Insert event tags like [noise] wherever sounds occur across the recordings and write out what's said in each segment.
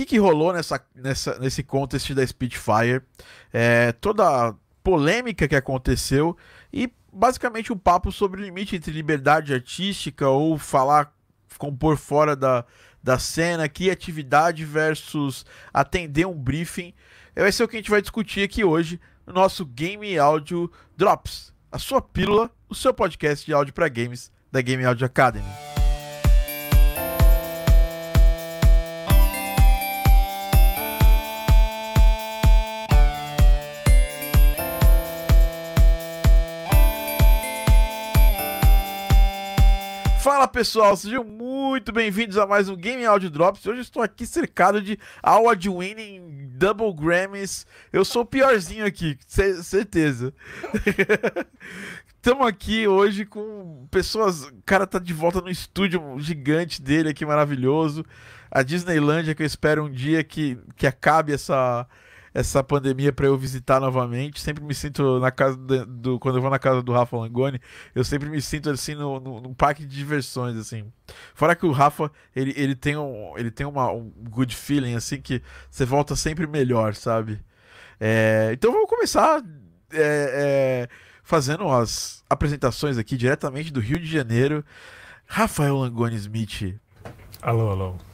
que, que rolou nessa, nessa, nesse contest da Spitfire, é, toda a polêmica que aconteceu e basicamente um papo sobre o limite entre liberdade artística ou falar, compor fora da, da cena, criatividade versus atender um briefing. Vai ser o que a gente vai discutir aqui hoje no nosso Game Audio Drops, a sua pílula, o seu podcast de áudio para games da Game Audio Academy. Fala pessoal, sejam muito bem-vindos a mais um Game Audio Drops. Hoje estou aqui cercado de award winning double Grammys. Eu sou o piorzinho aqui, certeza. [laughs] Estamos aqui hoje com pessoas. O cara tá de volta no estúdio gigante dele aqui, maravilhoso. A Disneylandia, que eu espero um dia que, que acabe essa, essa pandemia para eu visitar novamente. Sempre me sinto na casa do, do, quando eu vou na casa do Rafa Langoni, eu sempre me sinto assim no, no, parque de diversões assim. Fora que o Rafa, ele, ele tem um ele tem uma, um good feeling assim que você volta sempre melhor, sabe? É, então vamos começar é, é, fazendo as apresentações aqui diretamente do Rio de Janeiro. Rafael Langoni Smith. Alô, alô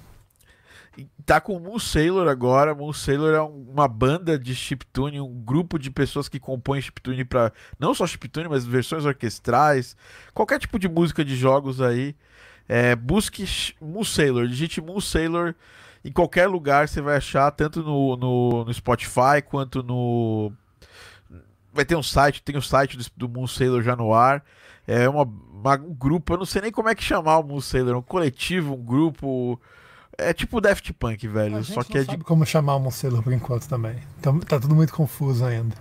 tá com o Moon Sailor agora. Moon Sailor é uma banda de chiptune, um grupo de pessoas que compõem chiptune para não só chiptune, mas versões orquestrais, qualquer tipo de música de jogos aí. É, busque Moon Sailor, digite Moon Sailor em qualquer lugar você vai achar, tanto no, no, no Spotify quanto no. Vai ter um site, tem o um site do, do Moon Sailor já no ar. É uma, uma, um grupo, eu não sei nem como é que chamar o Moon Sailor, um coletivo, um grupo é tipo Daft Punk, velho. só que é de. como chamar o Monstelo por enquanto também. Então, tá tudo muito confuso ainda.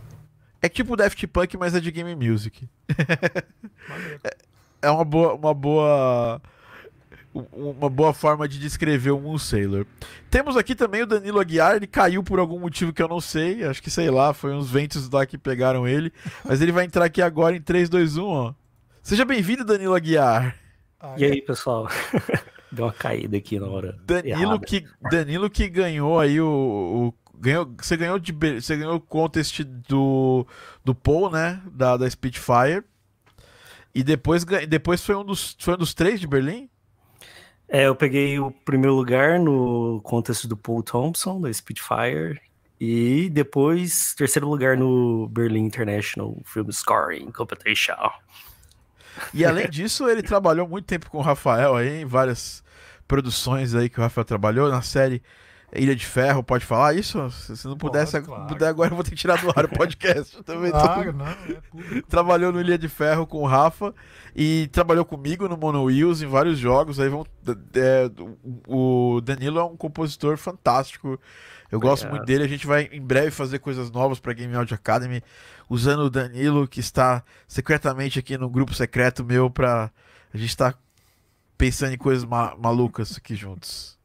É tipo Daft Punk, mas é de game music. [laughs] é, é uma boa, uma boa. Uma boa forma de descrever o Moon Sailor. Temos aqui também o Danilo Aguiar, ele caiu por algum motivo que eu não sei. Acho que sei lá, foi uns ventos lá que pegaram ele. [laughs] Mas ele vai entrar aqui agora em 3, 2, 1, ó. Seja bem-vindo, Danilo Aguiar. E aí, pessoal? [laughs] Deu uma caída aqui na hora. Danilo, que, Danilo que ganhou aí o, o. ganhou, você ganhou de você ganhou o contest do do Paul, né, da, da Spitfire. E depois depois foi um dos foi um dos três de Berlim? É, eu peguei o primeiro lugar no contest do Paul Thompson da Spitfire e depois terceiro lugar no Berlin International Film Scoring Competition. E além disso, ele trabalhou muito tempo com o Rafael aí em várias produções aí que o Rafael trabalhou na série Ilha de Ferro, pode falar isso? Se não pudesse, claro. puder agora eu vou ter que tirar do ar o podcast. também claro, tô... não, é Trabalhou no Ilha de Ferro com o Rafa e trabalhou comigo no Mono Wheels em vários jogos. Aí vão, é, o Danilo é um compositor fantástico. Eu gosto muito dele. A gente vai em breve fazer coisas novas para Game Audio Academy, usando o Danilo que está secretamente aqui no grupo secreto meu para a gente estar tá pensando em coisas ma malucas aqui juntos.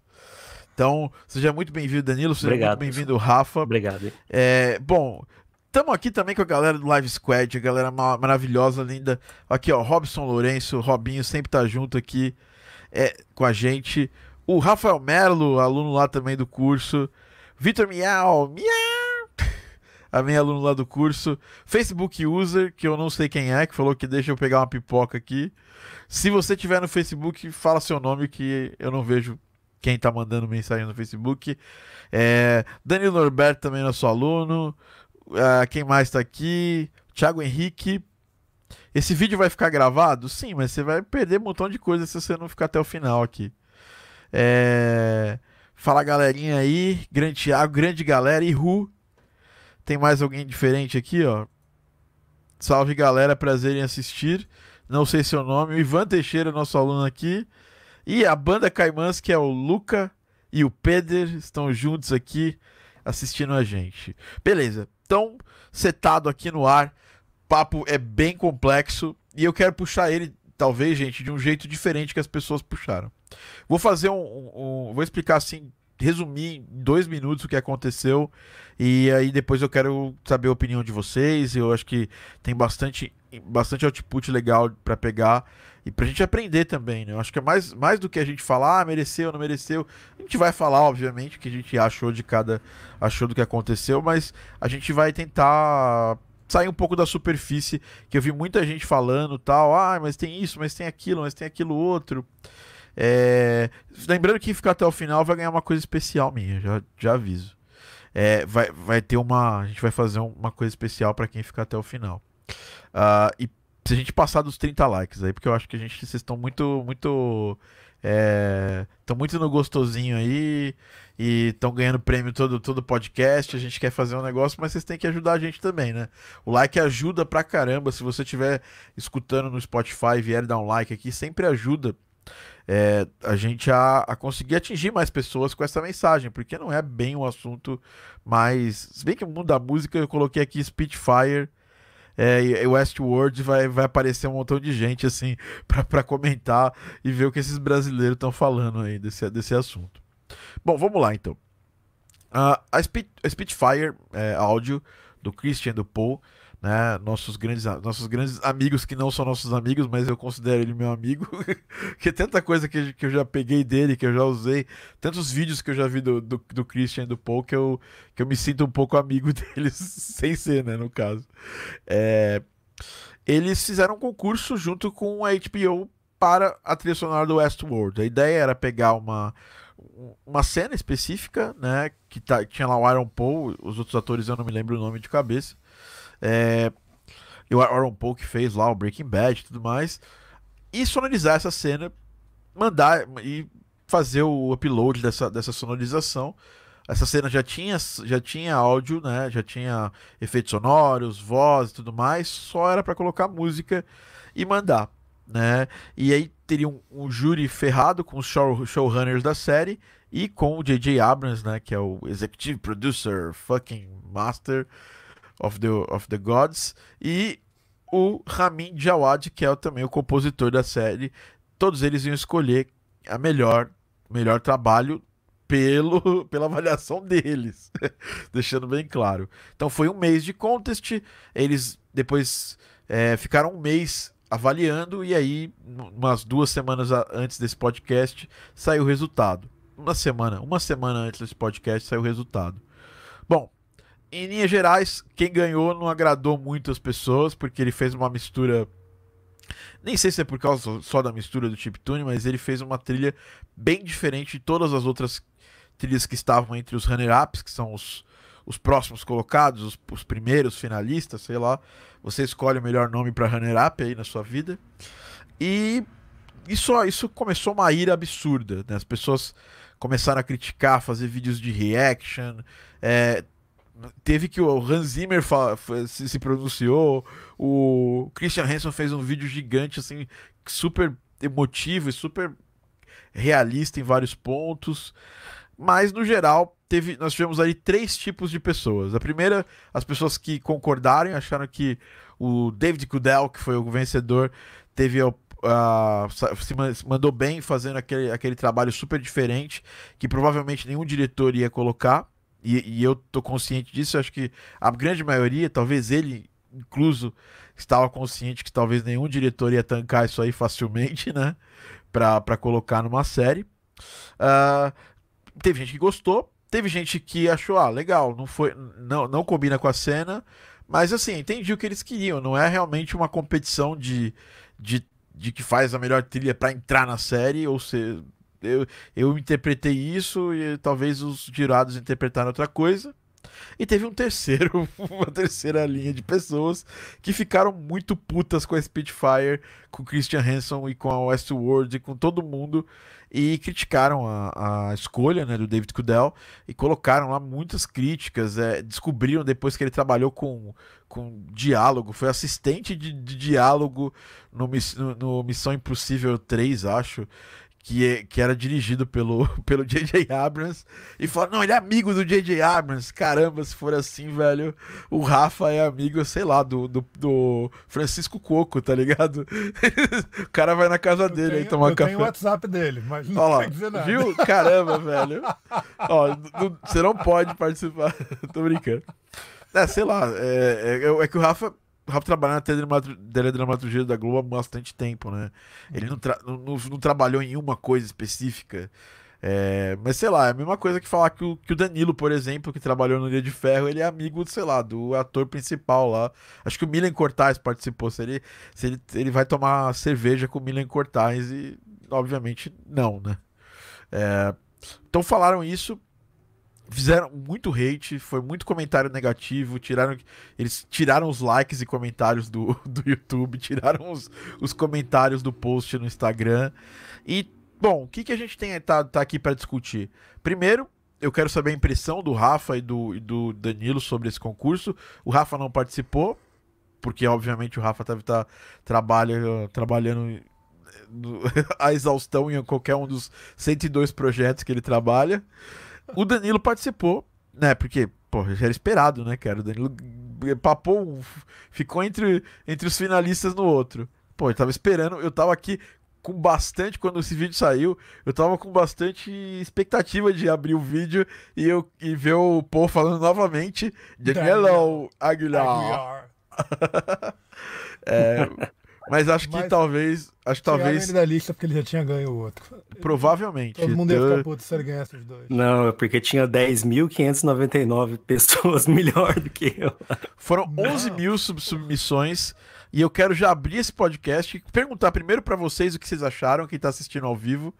Então, seja muito bem-vindo, Danilo. Seja Obrigado, muito bem-vindo, Rafa. Obrigado. É, bom, estamos aqui também com a galera do Live Squad, a galera maravilhosa, linda. Aqui, ó, Robson Lourenço, Robinho sempre tá junto aqui é, com a gente. O Rafael Melo, aluno lá também do curso. Vitor Miau, Miau! [laughs] A minha aluno lá do curso. Facebook User, que eu não sei quem é, que falou que deixa eu pegar uma pipoca aqui. Se você tiver no Facebook, fala seu nome que eu não vejo quem tá mandando mensagem no Facebook. É, Danilo Norberto também nosso aluno. Uh, quem mais tá aqui? Thiago Henrique. Esse vídeo vai ficar gravado? Sim, mas você vai perder um montão de coisa se você não ficar até o final aqui. É... Fala galerinha aí, grande Thiago, grande galera, e Ru. Tem mais alguém diferente aqui, ó. Salve galera, prazer em assistir não sei seu nome, o Ivan Teixeira, nosso aluno aqui, e a banda Caimãs, que é o Luca e o Peder, estão juntos aqui assistindo a gente. Beleza, então, setado aqui no ar, papo é bem complexo e eu quero puxar ele, talvez, gente, de um jeito diferente que as pessoas puxaram. Vou fazer um, um, um vou explicar assim resumir em dois minutos o que aconteceu e aí depois eu quero saber a opinião de vocês. Eu acho que tem bastante bastante output legal para pegar e pra gente aprender também, né? Eu acho que é mais, mais do que a gente falar, ah, mereceu, não mereceu. A gente vai falar, obviamente, o que a gente achou de cada. achou do que aconteceu, mas a gente vai tentar sair um pouco da superfície, que eu vi muita gente falando tal, ah, mas tem isso, mas tem aquilo, mas tem aquilo outro. É... Lembrando que ficar até o final vai ganhar uma coisa especial minha, já, já aviso. É, vai, vai ter uma. A gente vai fazer uma coisa especial para quem ficar até o final. Uh, e se a gente passar dos 30 likes aí, porque eu acho que a gente, vocês estão muito, muito. Estão é, muito no gostosinho aí e estão ganhando prêmio todo, todo podcast. A gente quer fazer um negócio, mas vocês têm que ajudar a gente também, né? O like ajuda pra caramba. Se você estiver escutando no Spotify e vier dar um like aqui, sempre ajuda é, a gente a, a, conseguir atingir mais pessoas com essa mensagem, porque não é bem um assunto mais. Se bem que o mundo da música eu coloquei aqui Spitfire é, e Westworld vai, vai aparecer um montão de gente assim [laughs] para comentar e ver o que esses brasileiros estão falando aí desse, desse assunto. Bom, vamos lá então. Uh, a, Spit, a Spitfire é, áudio do Christian do Paul né? Nossos grandes, nossos grandes amigos que não são nossos amigos, mas eu considero ele meu amigo. [laughs] que tanta coisa que, que eu já peguei dele, que eu já usei, tantos vídeos que eu já vi do, do, do Christian e do Paul que eu, que eu me sinto um pouco amigo [laughs] deles, sem ser, né? No caso. É, eles fizeram um concurso junto com a HBO para a trilha sonora do Westworld. A ideia era pegar uma uma cena específica, né, que tá, tinha lá o Aaron Paul, os outros atores eu não me lembro o nome de cabeça, é, e o Aaron Paul fez lá o Breaking Bad e tudo mais. E sonorizar essa cena, mandar e fazer o upload dessa, dessa sonorização. Essa cena já tinha, já tinha áudio, né? Já tinha efeitos sonoros, voz e tudo mais. Só era para colocar música e mandar, né? E aí teria um, um júri ferrado com os show, showrunners da série e com o J.J. Abrams, né? Que é o executive producer, fucking master of the, of the Gods, e o Ramin Djawad, que é também o compositor da série. Todos eles iam escolher a melhor, melhor trabalho pelo, [laughs] pela avaliação deles, [laughs] deixando bem claro. Então foi um mês de contest, eles depois é, ficaram um mês avaliando e aí, umas duas semanas antes desse podcast, saiu o resultado. Uma semana, uma semana antes desse podcast saiu o resultado. Em linhas gerais, quem ganhou não agradou muito as pessoas, porque ele fez uma mistura. Nem sei se é por causa só da mistura do chiptune, mas ele fez uma trilha bem diferente de todas as outras trilhas que estavam entre os runner-ups, que são os, os próximos colocados, os, os, primeiros finalistas, sei lá. Você escolhe o melhor nome para runner-up aí na sua vida. E isso, isso começou uma ira absurda. Né? As pessoas começaram a criticar, fazer vídeos de reaction. É, teve que o Hans Zimmer se, se, pronunciou, o Christian Hansen fez um vídeo gigante, assim, super emotivo e super realista em vários pontos. Mas, no geral, teve, nós tivemos aí três tipos de pessoas. A primeira, as pessoas que concordaram, acharam que o David Kudel, que foi o vencedor, teve a Uh, se mandou bem fazendo aquele, aquele trabalho super diferente que provavelmente nenhum diretor ia colocar. E, e eu tô consciente disso, acho que a grande maioria, talvez ele incluso, estava consciente que talvez nenhum diretor ia tancar isso aí facilmente, né? Pra, pra colocar numa série. Uh, teve gente que gostou, teve gente que achou, ah, legal, não foi, não, não combina com a cena, mas assim, entendi o que eles queriam, não é realmente uma competição de, de, de que faz a melhor trilha para entrar na série, ou seja, eu, eu interpretei isso e talvez os jurados interpretaram outra coisa. E teve um terceiro, [laughs] uma terceira linha de pessoas que ficaram muito putas com a Spitfire, com Christian Hanson e com a Westworld e com todo mundo e criticaram a, a escolha né, do David Cudell e colocaram lá muitas críticas. É, descobriram depois que ele trabalhou com, com diálogo, foi assistente de, de diálogo no, no, no Missão Impossível 3, acho que, é, que era dirigido pelo [laughs] pelo J.J. Abrams e falou: Não, ele é amigo do J.J. Abrams. Caramba, se for assim, velho, o Rafa é amigo, sei lá, do, do, do Francisco Coco, tá ligado? [laughs] o cara vai na casa eu dele tenho, aí tomar eu café. Tem o WhatsApp dele, mas não Olha quer dizer nada. Viu? Caramba, velho. Ó, você não pode participar. [laughs] Tô brincando. É, sei lá, é, é, é que o Rafa Rafa trabalha na teledramatur- teledramaturgia da Globo há bastante tempo, né? Ele não, tra- não, não- não trabalhou em uma coisa específica. É, mas sei lá, é a mesma coisa que falar que o, que o Danilo, por exemplo, que trabalhou no Dia de Ferro, ele é amigo, sei lá, do ator principal lá. Acho que o Milen Cortais participou. Se ele, se ele, ele vai tomar cerveja com o Milen Cortais e, obviamente, não, né? É, então falaram isso, fizeram muito hate, foi muito comentário negativo, tiraram eles tiraram os likes e comentários do, [laughs] do YouTube, tiraram os, os comentários do post no Instagram. E, bom, o que, que a gente tem tá, tá aqui para discutir? Primeiro, eu quero saber a impressão do Rafa e do, e do Danilo sobre esse concurso. O Rafa não participou, porque obviamente o Rafa deve estar trabalha, trabalhando [laughs] a exaustão em qualquer um dos 102 projetos que ele trabalha. O Danilo participou, né? Porque, pô, já era esperado, né, cara? O Danilo papou, ficou entre, entre os finalistas no outro. Pô, eu tava esperando, eu tava aqui com bastante, quando esse vídeo saiu, eu tava com bastante expectativa de abrir o vídeo e, eu, e ver o Paul falando novamente Danielo Aguilar. Aguiar. [laughs] É, mas acho que Mas- talvez, acho que talvez, ele da lista porque ele já tinha ganho o outro. provavelmente. Todo mundo ia Então, ficar puto se ele ganhasse os dois. Não, é porque tinha 10.599 [laughs] pessoas melhor do que eu. Foram Não. 11 mil sub- submissões e eu quero já abrir esse podcast e perguntar primeiro pra vocês o que vocês acharam, quem tá assistindo ao vivo, o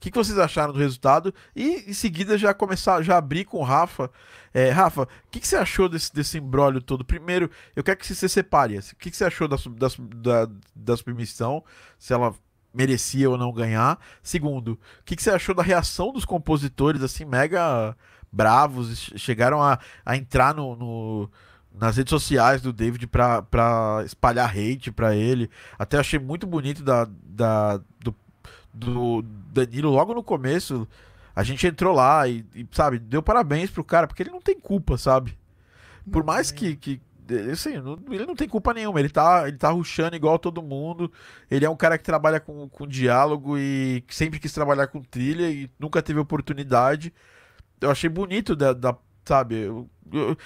que, que vocês acharam do resultado e em seguida já começar, já abrir com o Rafa. É, Rafa, o que, que você achou desse, desse embrólio todo? Primeiro, eu quero que você separe. O que, que você achou da, da, da, da submissão, se ela merecia ou não ganhar. Segundo, o que, que você achou da reação dos compositores, assim, mega bravos, che- chegaram a, a entrar no- no, nas redes sociais do David pra, pra espalhar hate pra ele. Até achei muito bonito da, da, do, do Danilo logo no começo. A gente entrou lá e, e, sabe, deu parabéns pro cara, porque ele não tem culpa, sabe? Por mais que. que assim, não- ele não tem culpa nenhuma, ele tá, ele tá ruxando igual todo mundo. Ele é um cara que trabalha com, com diálogo e que sempre quis trabalhar com trilha e nunca teve oportunidade. Eu achei bonito da, da- sabe? eu- eu-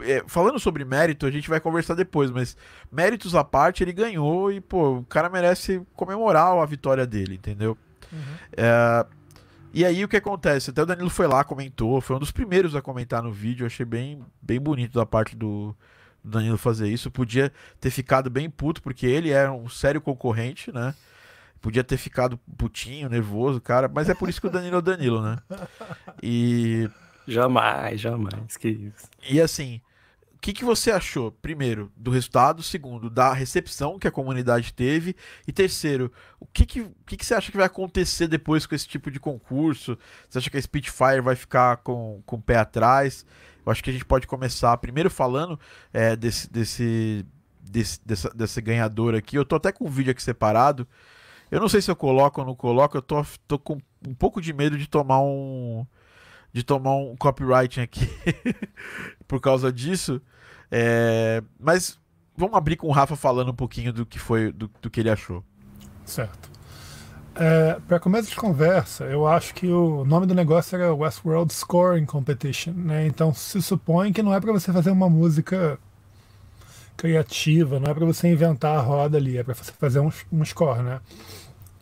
é, falando sobre mérito, a gente vai conversar depois, mas méritos à parte, ele ganhou e, pô, o cara merece comemorar a vitória dele, entendeu? Uhum. É, e aí o que acontece? Até o Danilo foi lá, comentou, foi um dos primeiros a comentar no vídeo, eu achei bem, bem bonito da parte do, do Danilo fazer isso. Podia ter ficado bem puto, porque ele era um sério concorrente, né? Podia ter ficado putinho, nervoso, cara, mas é por isso que o Danilo é o Danilo, né? E, Jamais, jamais. Que isso. e assim, o que, que você achou, primeiro, do resultado, segundo, da recepção que a comunidade teve, e terceiro, o que, que, o que, que você acha que vai acontecer depois com esse tipo de concurso? Você acha que a Spitfire vai ficar com, com o pé atrás? Eu acho que a gente pode começar primeiro falando é, desse, desse, desse, dessa, ganhador aqui. Eu tô até com um vídeo aqui separado. Eu não sei se eu coloco ou não coloco, eu tô, tô com um pouco de medo de tomar um. De tomar um copyright aqui [laughs] por causa disso. É, mas vamos abrir com o Rafa falando um pouquinho do que foi, do, do que ele achou. Certo. É, para começo de conversa, eu acho que o nome do negócio era Westworld Scoring Competition, né? Então se supõe que não é para você fazer uma música criativa, não é para você inventar a roda ali, é para você fazer um, um score, né?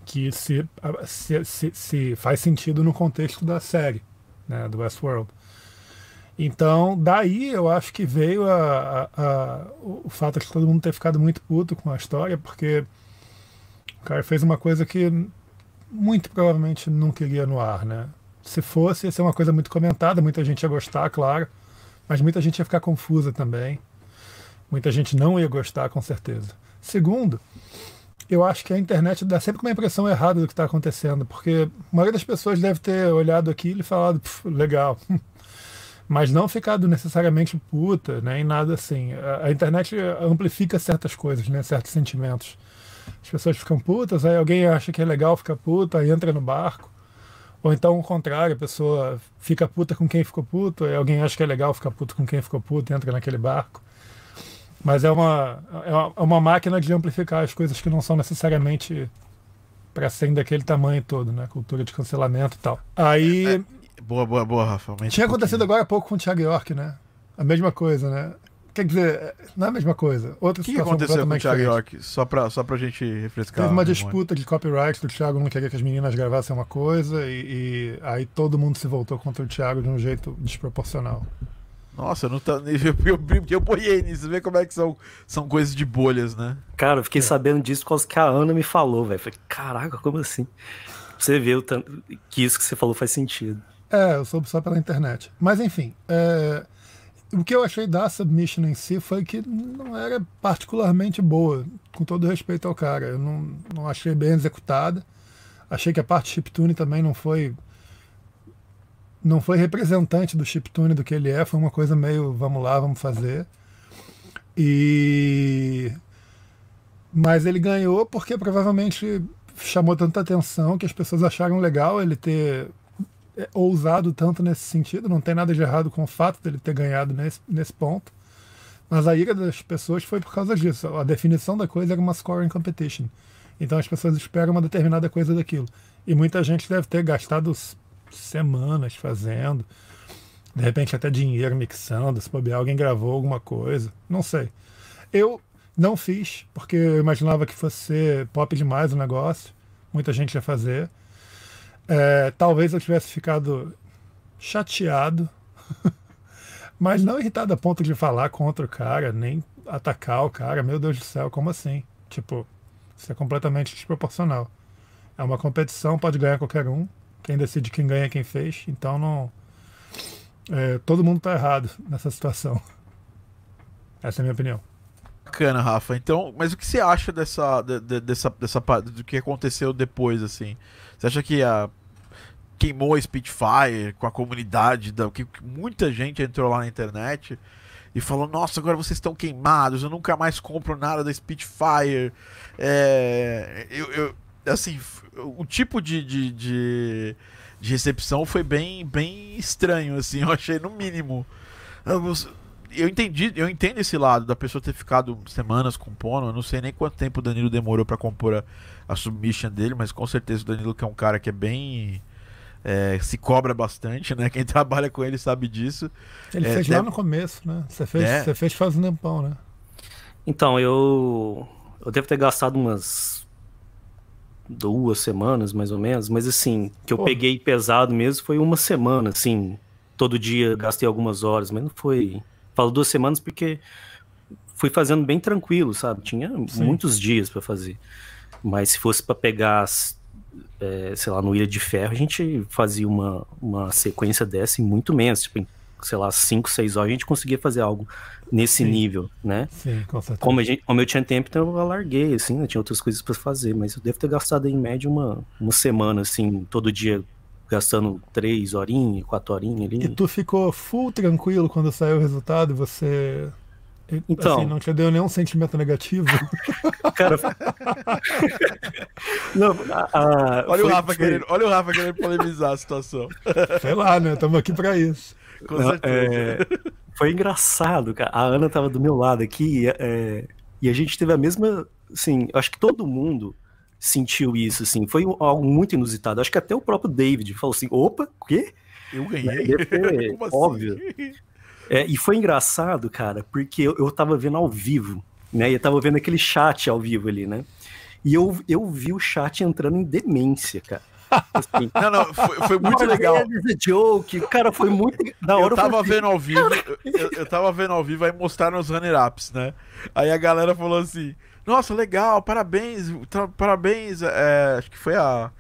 Que se, se, se, se faz sentido no contexto da série, né? Do Westworld. Então, daí eu acho que veio a, a- a- o fato de todo mundo ter ficado muito puto com a história, porque o cara fez uma coisa que muito provavelmente não queria no ar, né? Se fosse, ia ser uma coisa muito comentada, muita gente ia gostar, claro, mas muita gente ia ficar confusa também. Muita gente não ia gostar, com certeza. Segundo, eu acho que a internet dá sempre uma impressão errada do que está acontecendo, porque a maioria das pessoas deve ter olhado aquilo e falado, "Pff, legal. [laughs] Mas não ficado necessariamente puta, né? Em nada assim. A, a internet amplifica certas coisas, né? Certos sentimentos. As pessoas ficam putas, aí alguém acha que é legal ficar puta, aí entra no barco. Ou então o contrário, a pessoa fica puta com quem ficou puto, aí alguém acha que é legal ficar puto com quem ficou puto e entra naquele barco. Mas é uma, é uma, é máquina de amplificar as coisas que não são necessariamente para serem daquele tamanho todo, né? Cultura de cancelamento e tal. Aí Boa, boa, boa, Rafa. tinha um acontecido agora há pouco com o Thiago York, né? A mesma coisa, né? Quer dizer, não é a mesma coisa. Outra O que, que situação aconteceu com o completamente Thiago diferente. York? Só pra, só pra gente refrescar. Teve uma disputa de copyright do Thiago não queria que as meninas gravassem uma coisa e, e aí todo mundo se voltou contra o Thiago de um jeito desproporcional. Nossa, não tá. [laughs] Eu, eu, eu boiei nisso. Vê como é que são, são coisas de bolhas, né? Cara, eu É. fiquei sabendo disso por causa que a Ana me falou, velho. Falei, caraca, como assim? Você vê o tanto que isso que você falou faz sentido. É, eu soube só pela internet. Mas enfim, é, o que eu achei da submission em si foi que não era particularmente boa, com todo respeito ao cara. Eu não, não achei bem executada. Achei que a parte chiptune também não foi não foi representante do chiptune do que ele é, foi uma coisa meio vamos lá, vamos fazer. E mas ele ganhou porque provavelmente chamou tanta atenção que as pessoas acharam legal ele ter ousado tanto nesse sentido. Não tem nada de errado com o fato dele ter ganhado nesse, nesse ponto. Mas a ira das pessoas foi por causa disso. A definição da coisa era uma scoring competition. Então as pessoas esperam uma determinada coisa daquilo. E muita gente deve ter gastado semanas fazendo. De repente até dinheiro mixando. Se bobear, alguém gravou alguma coisa. Não sei. Eu não fiz, porque eu imaginava que fosse pop demais o negócio. Muita gente ia fazer. É, talvez eu tivesse ficado chateado, [laughs] mas não irritado a ponto de falar contra o cara, nem atacar o cara. Meu Deus do céu, como assim? Tipo, isso é completamente desproporcional. É uma competição, pode ganhar qualquer um. Quem decide quem ganha é quem fez. Então não. é, todo mundo tá errado nessa situação. [laughs] Essa é a minha opinião. Bacana, Rafa. Então, mas o que você acha dessa, de- de- dessa, dessa do que aconteceu depois, assim? Você acha que a queimou a Spitfire com a comunidade, da, que muita gente entrou lá na internet e falou: Nossa, agora vocês estão queimados, eu nunca mais compro nada da Spitfire. É, eu, eu- assim, o tipo de, de, de, de recepção foi bem, bem estranho, assim, [laughs] eu achei no mínimo. Eu entendi, eu entendo esse lado da pessoa ter ficado semanas compondo. Eu não sei nem quanto tempo o Danilo demorou pra compor a, a submission dele, mas com certeza o Danilo que é um cara que é bem é, se cobra bastante, né? Quem [laughs] trabalha com ele sabe disso. Ele É, fez deve- lá no começo, né? Você fez, É. você fez faz um tempão, né? Então, eu. Eu devo ter gastado umas. duas semanas, mais ou menos. Mas assim, que eu Pô. peguei pesado mesmo foi uma semana, assim. Todo dia gastei algumas horas, mas não foi. Falo duas semanas porque fui fazendo bem tranquilo, sabe? Tinha Sim. muitos dias pra fazer. Mas se fosse pra pegar, as- é, sei lá, no Ilha de Ferro, a gente fazia uma, uma sequência dessa em muito menos. Tipo, em, sei lá, cinco, seis horas a gente conseguia fazer algo nesse Sim. nível, né? Sim, com certeza. Como, a gente- como eu tinha tempo, então eu alarguei, assim, eu tinha outras coisas pra fazer, mas eu devo ter gastado em média uma, uma semana, assim, todo dia gastando três horinhas, quatro horinhas ali. E tu ficou full tranquilo quando saiu o resultado? Você. Então. Assim, não te deu nenhum sentimento negativo? [laughs] Cara. [laughs] Não, a- a- Olha, foi- o Rafa foi- querendo, olha o Rafa querendo polemizar a situação. [laughs] Sei lá, né? Estamos aqui pra isso. Com Não, certeza. é, foi engraçado, cara. A Ana tava do meu lado aqui é, e a gente teve a mesma. Assim, acho que todo mundo sentiu isso, assim. Foi algo muito inusitado. Acho que até o próprio David falou assim: opa, o quê? Eu ganhei. Ter, [laughs] Como assim? óbvio. É, e foi engraçado, cara, porque eu, eu tava vendo ao vivo, né? E eu tava vendo aquele chat ao vivo ali, né? E eu, eu vi o chat entrando em demência, cara. Assim, Não, não, foi, foi muito legal. Joke. Cara, foi muito. Da hora Eu tava falei, vendo ao vivo, eu, eu tava vendo ao vivo, aí mostraram os runner-ups, né? Aí a galera falou assim: Nossa, legal, parabéns, parabéns, é, acho que foi a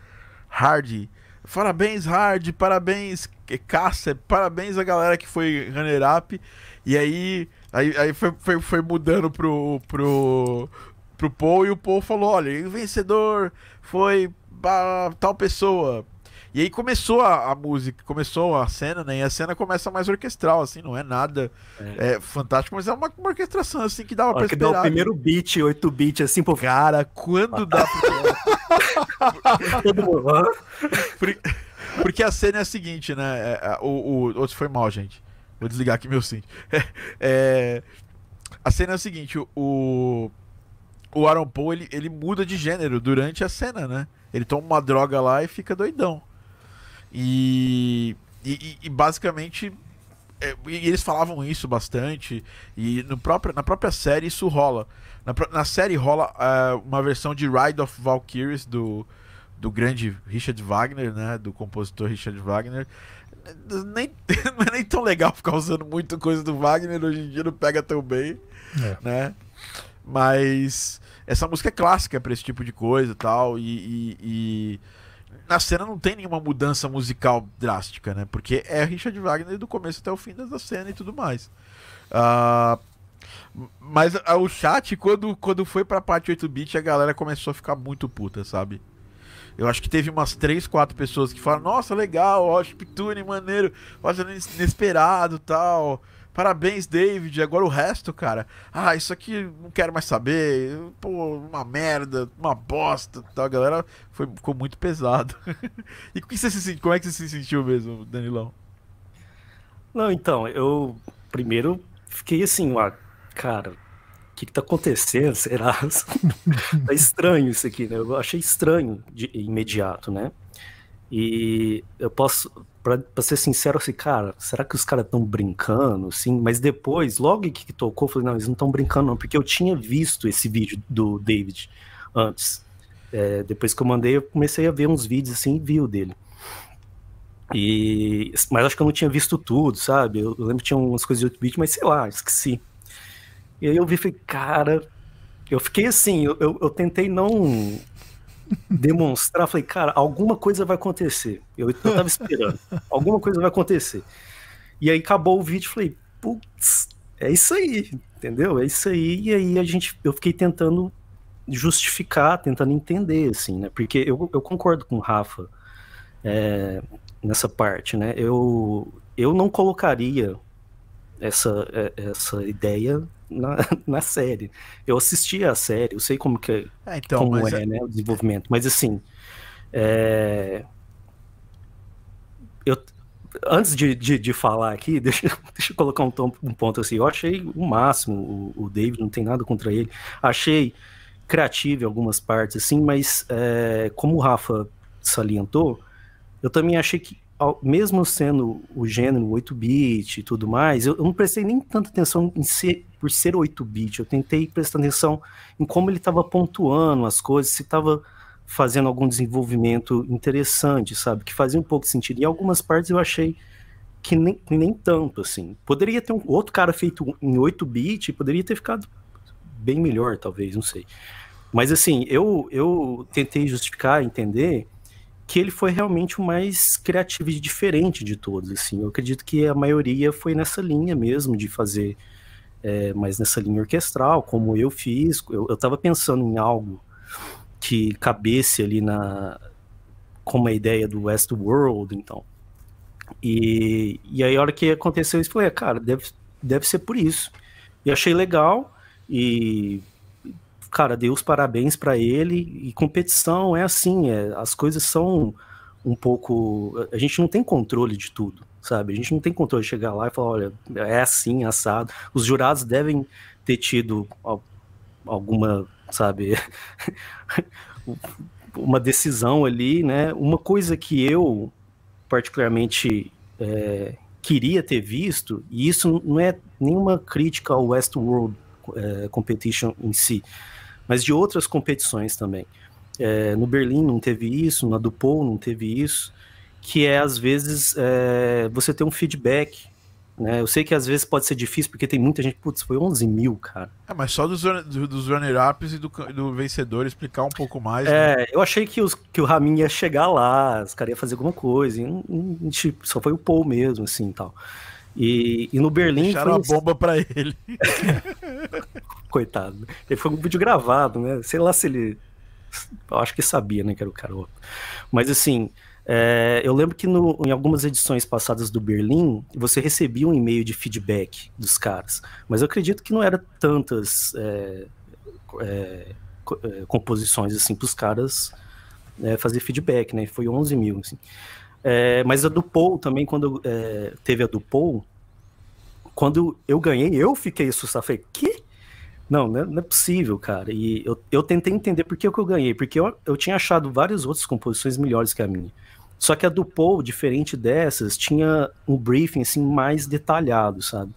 Hardy. Parabéns, Hard, parabéns, Caça, parabéns a galera que foi runner-up. E aí, aí, aí foi, foi, foi mudando pro, pro, pro Paul e o Paul falou: Olha, o vencedor foi ba- tal pessoa. E aí começou a, a música, começou a cena, né? E a cena começa mais orquestral, assim, não é nada é. fantástico, mas é uma, uma orquestração, assim, que dava a hora pra que esperar. o primeiro beat, 8 bits, assim, pô, Cara, quando dá pra... todo [laughs] mundo. "Hã?" Por- Porque a cena é a seguinte, né? é, é, o, o, outro foi mal, gente. Vou desligar aqui meu sim. [laughs] É, a cena é a seguinte, o. O Aaron Paul, ele, ele muda de gênero durante a cena, né? Ele toma uma droga lá e fica doidão. E. E, e- basicamente. é, e eles falavam isso bastante, e no próprio, na própria série isso rola. Na, na série rola uh, uma versão de Ride of Valkyries do, do grande Richard Wagner, né? Do compositor Richard Wagner. Nem, [laughs] não é nem tão legal ficar usando muito coisa do Wagner, hoje em dia não pega tão bem, é. né? Mas essa música é clássica para esse tipo de coisa e tal, e, e na cena não tem nenhuma mudança musical drástica, né? Porque é Richard Wagner do começo até o fim da cena e tudo mais. Uh, mas uh, o chat, quando, quando foi pra parte 8-bit, a galera começou a ficar muito puta, sabe? Eu acho que teve umas 3, 4 pessoas que falaram: Nossa, legal, ó, chiptune, maneiro, fazendo inesperado tal. Parabéns, David. Agora o resto, cara. Ah, isso aqui não quero mais saber. Pô, uma merda, uma bosta. Tal. A galera foi, ficou muito pesado. [laughs] e que você se, como é que você se sentiu mesmo, Danilão? Não, então, eu primeiro fiquei assim, ah, cara, o que, que tá acontecendo? [laughs] Será? tá estranho isso aqui, né? Eu achei estranho de imediato, né? E eu posso, pra, ser sincero, assim, cara, será que os caras estão brincando, assim? Mas depois, logo que tocou, eu falei, não, eles não estão brincando, não, porque eu tinha visto esse vídeo do David antes. É, depois que eu mandei, eu comecei a ver uns vídeos assim e vi o dele. E, mas acho que eu não tinha visto tudo, sabe? Eu, eu lembro que tinha umas coisas de outro vídeo, mas sei lá, esqueci. E aí eu vi e falei, cara, eu fiquei assim, eu, eu, eu tentei não demonstrar, falei, cara, alguma coisa vai acontecer. Eu, eu tava esperando, [laughs] alguma coisa vai acontecer. E aí acabou o vídeo, falei, putz, é isso aí, entendeu? É isso aí. E aí a gente, eu fiquei tentando justificar, tentando entender, assim, né? Porque eu, eu concordo com o Rafa é, nessa parte, né? Eu, eu não colocaria essa, é, essa ideia na, [laughs] na série. Eu assisti a série, eu sei como que é, então, como é, é, né, o desenvolvimento, mas assim, é... eu, antes de, de, de, falar aqui, [laughs] deixa, deixa eu colocar um, um ponto assim, eu achei o máximo o, o David, não tem nada contra ele, achei criativo em algumas partes, assim, mas é, como o Rafa salientou, eu também achei que mesmo sendo o gênero 8-bit e tudo mais, eu, eu, não prestei nem tanta atenção em ser, por ser 8-bit. Eu tentei prestar atenção em como ele estava pontuando as coisas, se estava fazendo algum desenvolvimento interessante, sabe? Que fazia um pouco de sentido. Em algumas partes eu achei que nem, nem tanto, assim. Poderia ter um outro cara feito em 8-bit, poderia ter ficado bem melhor, talvez, não sei. Mas assim, eu, eu tentei justificar, entender que ele foi realmente o mais criativo e diferente de todos, assim. Eu acredito que a maioria foi nessa linha mesmo, de fazer é, mais nessa linha orquestral, como eu fiz. Eu, eu tava pensando em algo que cabesse ali na... como a ideia do Westworld, então. E, e aí a hora que aconteceu isso, eu falei, é, cara, deve, deve ser por isso. E achei legal, e cara, dei os parabéns para ele. E competição é assim, é, as coisas são um pouco. A gente não tem controle de tudo, sabe? A gente não tem controle de chegar lá e falar, olha, é assim, assado. Os jurados devem ter tido alguma, sabe, [laughs] uma decisão ali, né? Uma coisa que eu particularmente é, queria ter visto, e isso não é nenhuma crítica ao Westworld é, Competition em si, mas de outras competições também. É, no Berlim não teve isso, na Dupont não teve isso, que é às vezes é, você ter um feedback. Né? Eu sei que às vezes pode ser difícil, porque tem muita gente, putz, foi 11 mil, cara. É, mas só dos, dos runner-ups e do, do vencedor explicar um pouco mais. É, né? eu achei que, os, que o Ramin ia chegar lá, os caras iam fazer alguma coisa, e, e, tipo, só foi o Paul mesmo, assim, tal. E, e no Berlim. Deixaram foi... a bomba para ele. [laughs] Coitado. Ele foi um vídeo gravado, né? Sei lá se ele. Eu acho que sabia, né? Que era o cara. Mas assim. É, eu lembro que no, em algumas edições passadas do Berlim, você recebia um e-mail de feedback dos caras, mas eu acredito que não era tantas é, é, é composições assim para os caras é, fazer feedback, né? Foi 11 mil. Assim. É, mas a do Paul também, quando teve a do Paul, quando eu ganhei, eu fiquei assustado. Falei, que? Não, não é, não é, possível, cara. E eu, eu tentei entender por que, que eu ganhei, porque eu, eu tinha achado várias outras composições melhores que a minha. Só que a do Paul, diferente dessas, tinha um briefing assim mais detalhado, sabe?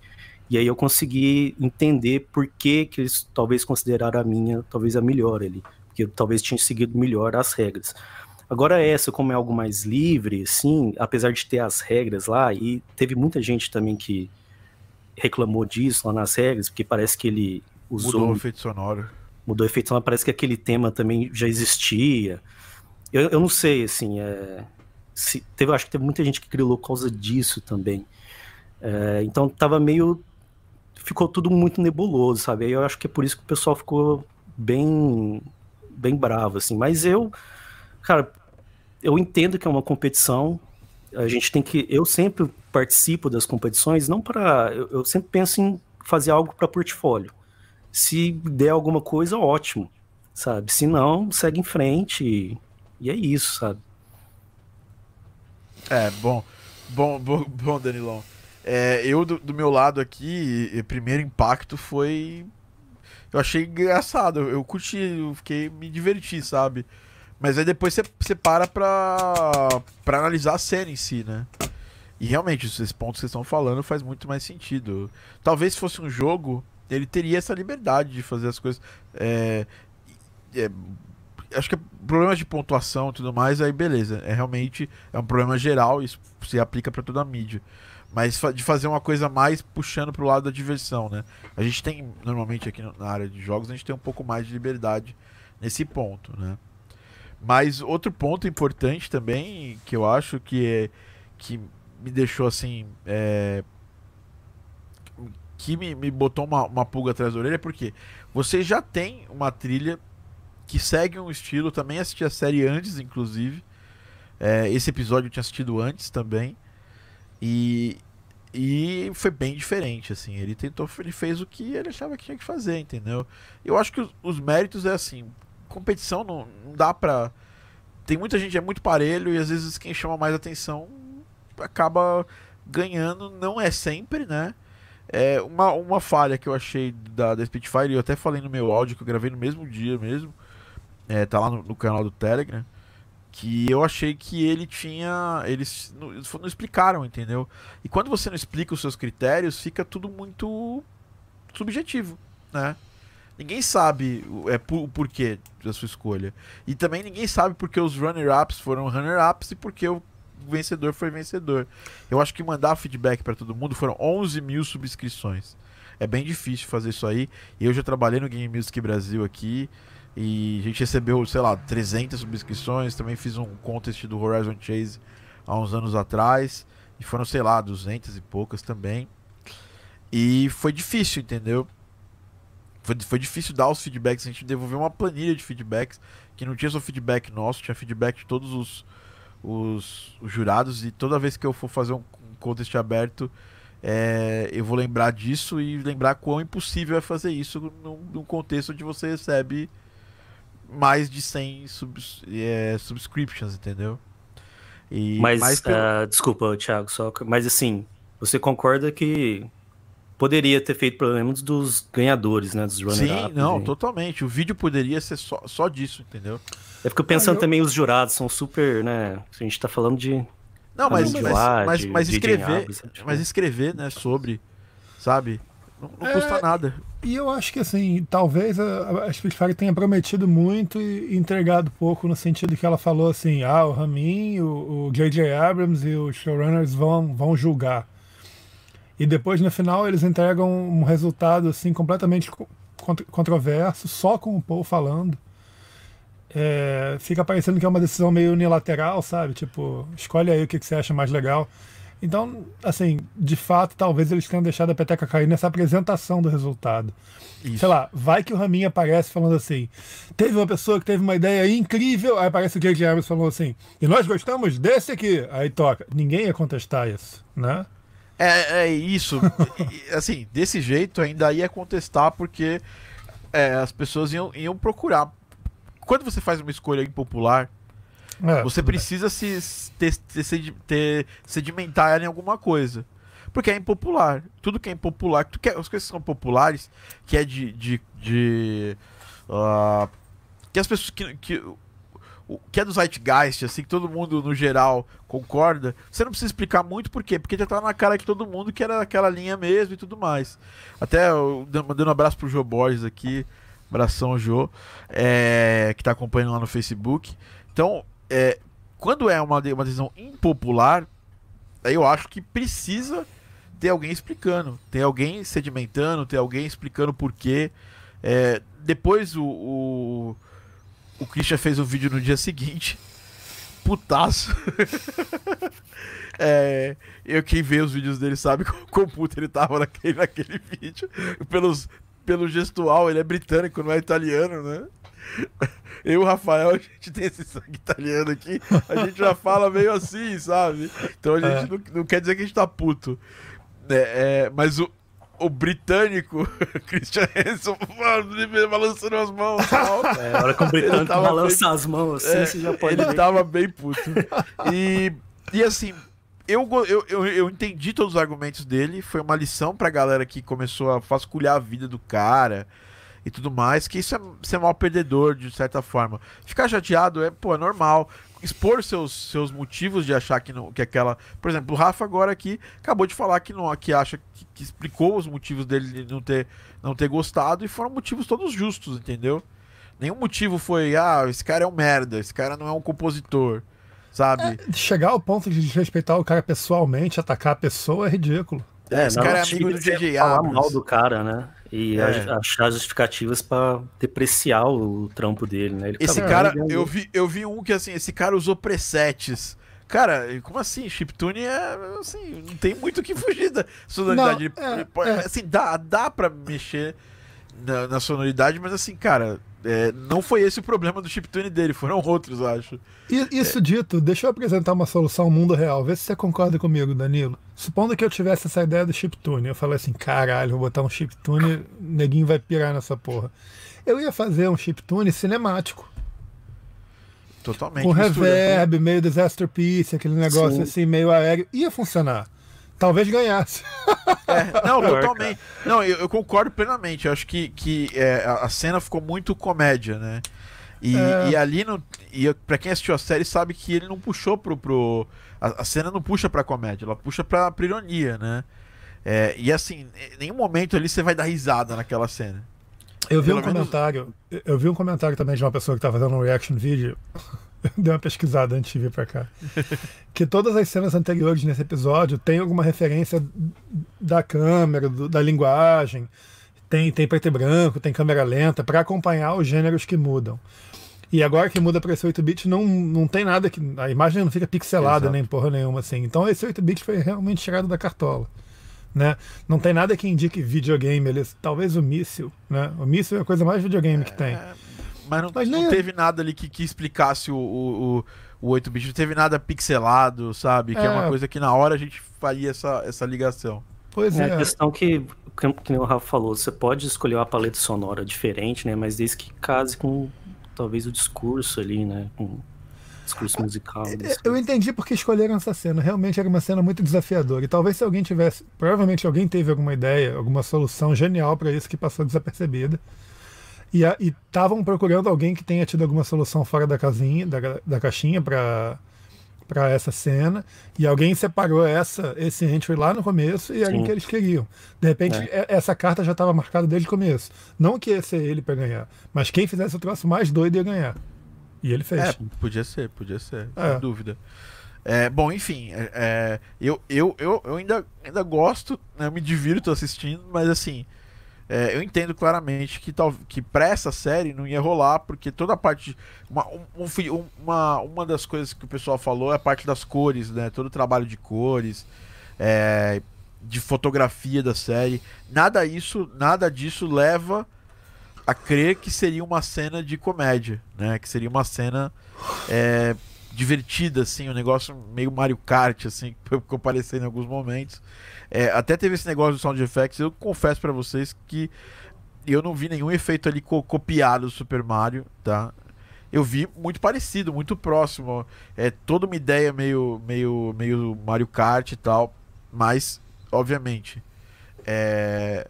E aí eu consegui entender por que, que eles talvez consideraram a minha, talvez a melhor ali. Porque eu talvez tinha seguido melhor as regras. Agora essa, como é algo mais livre, assim, apesar de ter as regras lá, e teve muita gente também que reclamou disso lá nas regras, porque parece que ele usou... Mudou o efeito sonoro. Mudou o efeito sonoro, parece que aquele tema também já existia. Eu, eu não sei, assim, é, se, teve, acho que teve muita gente que grilou por causa disso também. É, então tava meio ficou tudo muito nebuloso, sabe? Aí eu acho que é por isso que o pessoal ficou bem bem bravo assim, mas eu cara, eu entendo que é uma competição. A gente tem que eu sempre participo das competições não para eu, eu sempre penso em fazer algo para portfólio. Se der alguma coisa, ótimo, sabe? Se não, segue em frente e, e é isso, sabe? É, bom, bom, bom, [laughs] bom Danilão. É, eu, do, do, meu lado aqui, primeiro impacto foi. Eu achei engraçado, eu, curti, eu fiquei, me diverti, sabe? Mas aí depois você para pra, pra analisar a cena em si, né? E realmente, esses pontos que vocês estão falando faz muito mais sentido. Talvez se fosse um jogo, ele teria essa liberdade de fazer as coisas. É, é, acho que é problemas de pontuação e tudo mais, aí beleza. É realmente é um problema geral, isso se aplica para toda a mídia mas de fazer uma coisa mais puxando pro lado da diversão, né? A gente tem, normalmente aqui na área de jogos, a gente tem um pouco mais de liberdade nesse ponto, né? Mas outro ponto importante também, que eu acho que é, que me deixou assim, é, que me, me botou uma, uma pulga atrás da orelha, porque você já tem uma trilha que segue um estilo, também assisti a série antes, inclusive, é, esse episódio eu tinha assistido antes também, e, e foi bem diferente, assim. Ele tentou, ele fez o que ele achava que tinha que fazer, entendeu? Eu acho que os, os méritos é assim, competição não, não dá pra. Tem muita gente é muito parelho e às vezes quem chama mais atenção acaba ganhando, não é sempre, né? É uma, uma falha que eu achei da, da Spitfire, eu até falei no meu áudio que eu gravei no mesmo dia mesmo. É, tá lá no, no canal do Telegram que eu achei que ele tinha. Eles não, não, explicaram, entendeu? E quando você não explica os seus critérios, fica tudo muito subjetivo, né? Ninguém sabe é, o porquê da sua escolha. E também ninguém sabe porque os runner-ups foram runner-ups e porque o vencedor foi vencedor. Eu acho que mandar feedback para todo mundo foram 11 mil subscrições. É bem difícil fazer isso aí. Eu já trabalhei no Game Music Brasil aqui. E a gente recebeu, sei lá, 300 subscrições. Também fiz um contest do Horizon Chase há uns anos atrás. E foram, sei lá, 200 e poucas também. E foi difícil, entendeu? Foi, foi difícil dar os feedbacks. A gente devolveu uma planilha de feedbacks que não tinha só feedback nosso, tinha feedback de todos os, os, os jurados. E toda vez que eu for fazer um, um contest aberto, é, eu vou lembrar disso e lembrar quão impossível é fazer isso num, num contexto onde você recebe mais de 100 subs, é, subscriptions, entendeu? E mas, pelo... uh, desculpa, Thiago, só, mas assim, você concorda que poderia ter feito problemas dos ganhadores, né, dos runners Sim, não, e... totalmente. O vídeo poderia ser só, só disso, entendeu? Eu fico pensando ah, eu... também os jurados são super, né, a gente tá falando de Não, mas mas, mas, mas escrever, mas escrever, né, sobre, sabe? Não, não é, custa nada. E eu acho que assim, talvez a, a Spitfire tenha prometido muito e entregado pouco no sentido que ela falou assim, ah, o Ramin, o J.J. Abrams e os showrunners vão, vão julgar. E depois no final eles entregam um resultado assim completamente controverso, só com o Paul falando. É, fica parecendo que é uma decisão meio unilateral, sabe? Tipo, escolhe aí o que, que você acha mais legal. Então, assim, de fato, talvez eles tenham deixado a peteca cair nessa apresentação do resultado. Isso. Sei lá, vai que o Raminha aparece falando assim: teve uma pessoa que teve uma ideia incrível, aí aparece o J.J. Abrams falando assim: e nós gostamos desse aqui. Aí toca. Ninguém ia contestar isso, né? É, é isso. assim, desse jeito ainda ia contestar porque é, as pessoas iam, iam procurar. Quando você faz uma escolha impopular, é, você precisa se ter, ter, ter, sedimentar ela em alguma coisa. Porque é impopular. Tudo que é impopular, tudo que é, as coisas que são populares, que é de. de, de uh, que as pessoas. Que, que que é do Zeitgeist, assim, que todo mundo, no geral, concorda, você não precisa explicar muito por quê, porque já tá na cara que todo mundo que era aquela linha mesmo e tudo mais. Até eu, mandando um abraço pro Jô Borges aqui, abração Jô, é, que tá acompanhando lá no Facebook. Então, é, quando é uma, uma decisão impopular, aí eu acho que precisa ter alguém explicando, ter alguém sedimentando, ter alguém explicando por quê. É, depois o, o, o Christian fez um vídeo no dia seguinte. Putaço. [laughs] é, eu quem vê os vídeos dele sabe quão puto ele tava naquele, naquele vídeo. Pelos, pelo gestual, ele é britânico, não é italiano, né? [laughs] Eu e o Rafael, a gente tem esse sangue italiano aqui, a gente já fala meio assim, sabe? Então a gente é. não, não, quer dizer que a gente tá puto. É, é, mas o, o britânico [laughs] Christian Hanson balançando as mãos. [laughs] É, a hora que o britânico balança bem, as mãos assim, é, você já pode Ele ver. tava bem puto. E, e assim, eu, eu, eu, eu, entendi todos os argumentos dele. Foi uma lição pra galera que começou a vasculhar a vida do cara e tudo mais. Que isso é ser mal perdedor, de certa forma. Ficar chateado é, pô, é normal expor seus, seus motivos de achar que, não, que aquela. Por exemplo, o Rafa agora aqui acabou de falar que não que acha que, que, explicou os motivos dele de não ter, não ter gostado e foram motivos todos justos, entendeu? Nenhum motivo foi, ah, esse cara é um merda, esse cara não é um compositor, sabe? É, chegar ao ponto de desrespeitar o cara pessoalmente, atacar a pessoa é ridículo. É, esse cara é amigo do J.J. Abrams. mal do cara, né? E é. achar justificativas para depreciar o trampo dele, né? Ele esse cara, eu vi, eu vi um que assim, esse cara usou presets. Cara, como assim? Chiptune é assim, não tem muito o que fugir da sonoridade. Não, é, é. Assim, dá, dá pra mexer na, na sonoridade, mas assim, cara, é, não foi esse o problema do chiptune dele, foram outros, acho. Isso é. dito, deixa eu apresentar uma solução mundo real. Vê se você concorda comigo, Danilo. Supondo que eu tivesse essa ideia do chiptune, eu falei assim: caralho, vou botar um chiptune, neguinho vai pirar nessa porra. Eu ia fazer um chiptune cinemático. Totalmente. Com reverb, meio disaster piece, aquele negócio Sim. assim, meio aéreo. Ia funcionar talvez ganhasse. [laughs] É, não, totalmente. Não, eu, eu, concordo plenamente. Eu acho que, que é, a cena ficou muito comédia, né? E, é. e ali, no, e pra quem assistiu a série, sabe que ele não puxou pro. pro a, a cena não puxa pra comédia, ela puxa pra, pra ironia, né? É, e assim, em nenhum momento ali você vai dar risada naquela cena. Eu vi Pelo um menos... comentário, eu vi um comentário também de uma pessoa que tá fazendo um reaction vídeo [laughs] Dei uma pesquisada antes de vir pra cá. [laughs] que todas as cenas anteriores nesse episódio tem alguma referência da câmera, do, da linguagem. Tem, tem preto e branco, tem câmera lenta, para acompanhar os gêneros que mudam. E agora que muda para esse 8-bit, não, não tem nada que. A imagem não fica pixelada Exato. nem porra nenhuma assim. Então esse 8-bit foi realmente tirado da cartola. Né? Não tem nada que indique videogame. Eles, talvez o míssil. Né? O míssil é a coisa mais videogame que tem. É, mas não, mas não é. teve nada ali que, que explicasse o, o, o 8-bit, não teve nada pixelado, sabe? Que é. é. uma coisa que na hora a gente faria essa, essa ligação. Pois é. é. A questão que, que, que o Rafa falou, você pode escolher uma paleta sonora diferente, né? Mas desde que case com talvez o discurso ali, né? Com discurso musical. É, eu entendi porque escolheram essa cena. Realmente era uma cena muito desafiadora. E talvez se alguém tivesse. Provavelmente alguém teve alguma ideia, alguma solução genial para isso que passou desapercebida. E estavam procurando alguém que tenha tido alguma solução fora da casinha, da, da caixinha para para essa cena e alguém separou essa esse entry lá no começo e era o que eles queriam. De repente é. essa carta já estava marcada desde o começo. Não que ia ser ele para ganhar, mas quem fizesse o troço mais doido ia ganhar. E ele fez. É, podia ser, podia ser, é. sem dúvida. É, bom, enfim, é, é eu, eu, eu, eu ainda, ainda gosto, né, me divirto assistindo, mas assim, é, eu entendo claramente que, tal, que pra essa série não ia rolar, porque toda a parte. Uma, um, uma, uma das coisas que o pessoal falou é a parte das cores, né? Todo o trabalho de cores, é, de fotografia da série. Nada isso, nada disso leva a crer que seria uma cena de comédia, né? Que seria uma cena é, divertida, assim, um negócio meio Mario Kart, assim, [laughs] que ficou parecendo em alguns momentos. É, até teve esse negócio do sound effects. Eu confesso para vocês que eu não vi nenhum efeito ali co copiado do Super Mario, tá? Eu vi muito parecido, muito próximo. É toda uma ideia meio, meio, meio Mario Kart e tal, mas obviamente é,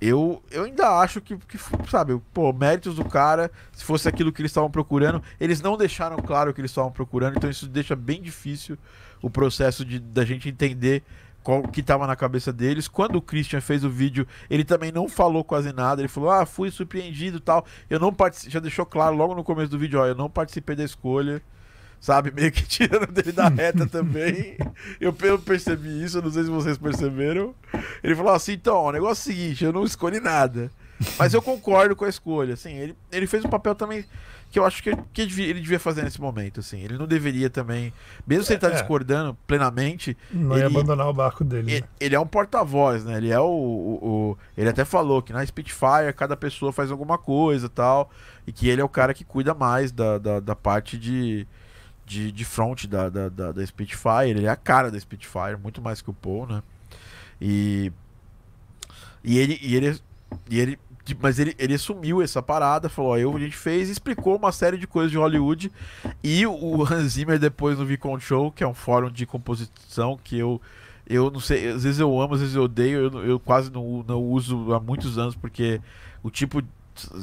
eu, eu ainda acho que, que, sabe, pô, méritos do cara, se fosse aquilo que eles estavam procurando, eles não deixaram claro o que eles estavam procurando, então isso deixa bem difícil o processo de da gente entender qual que estava na cabeça deles. Quando o Christian fez o vídeo, ele também não falou quase nada, ele falou: "Ah, fui surpreendido", tal. Eu não participei, já deixou claro logo no começo do vídeo, ó, eu não participei da escolha sabe? Meio que tirando dele da [laughs] reta também. Eu, eu percebi isso, não sei se vocês perceberam. Ele falou assim: então, o negócio é o seguinte, eu não escolhi nada. Mas eu concordo com a escolha. Assim, ele, ele fez um papel também que eu acho que, que ele devia fazer nesse momento. Assim. Ele não deveria também. Mesmo se ele tá é, discordando plenamente. Não ele, ia abandonar o barco dele. Ele, né? ele é um porta-voz, né? Ele é o, o, o, Ele até falou que na Spitfire cada pessoa faz alguma coisa tal. E que ele é o cara que cuida mais da, da, da parte de de, de front da, da, da, da Spitfire. Ele é a cara da Spitfire, muito mais que o Paul, né? E, e ele, e ele, e ele mas ele, ele assumiu essa parada, falou: ó, eu, a gente fez, explicou uma série de coisas de Hollywood. E o Hans Zimmer, depois no Vicon Show, que é um fórum de composição que eu, eu não sei, às vezes eu amo, às vezes eu odeio, eu, eu quase não, não uso há muitos anos, porque o tipo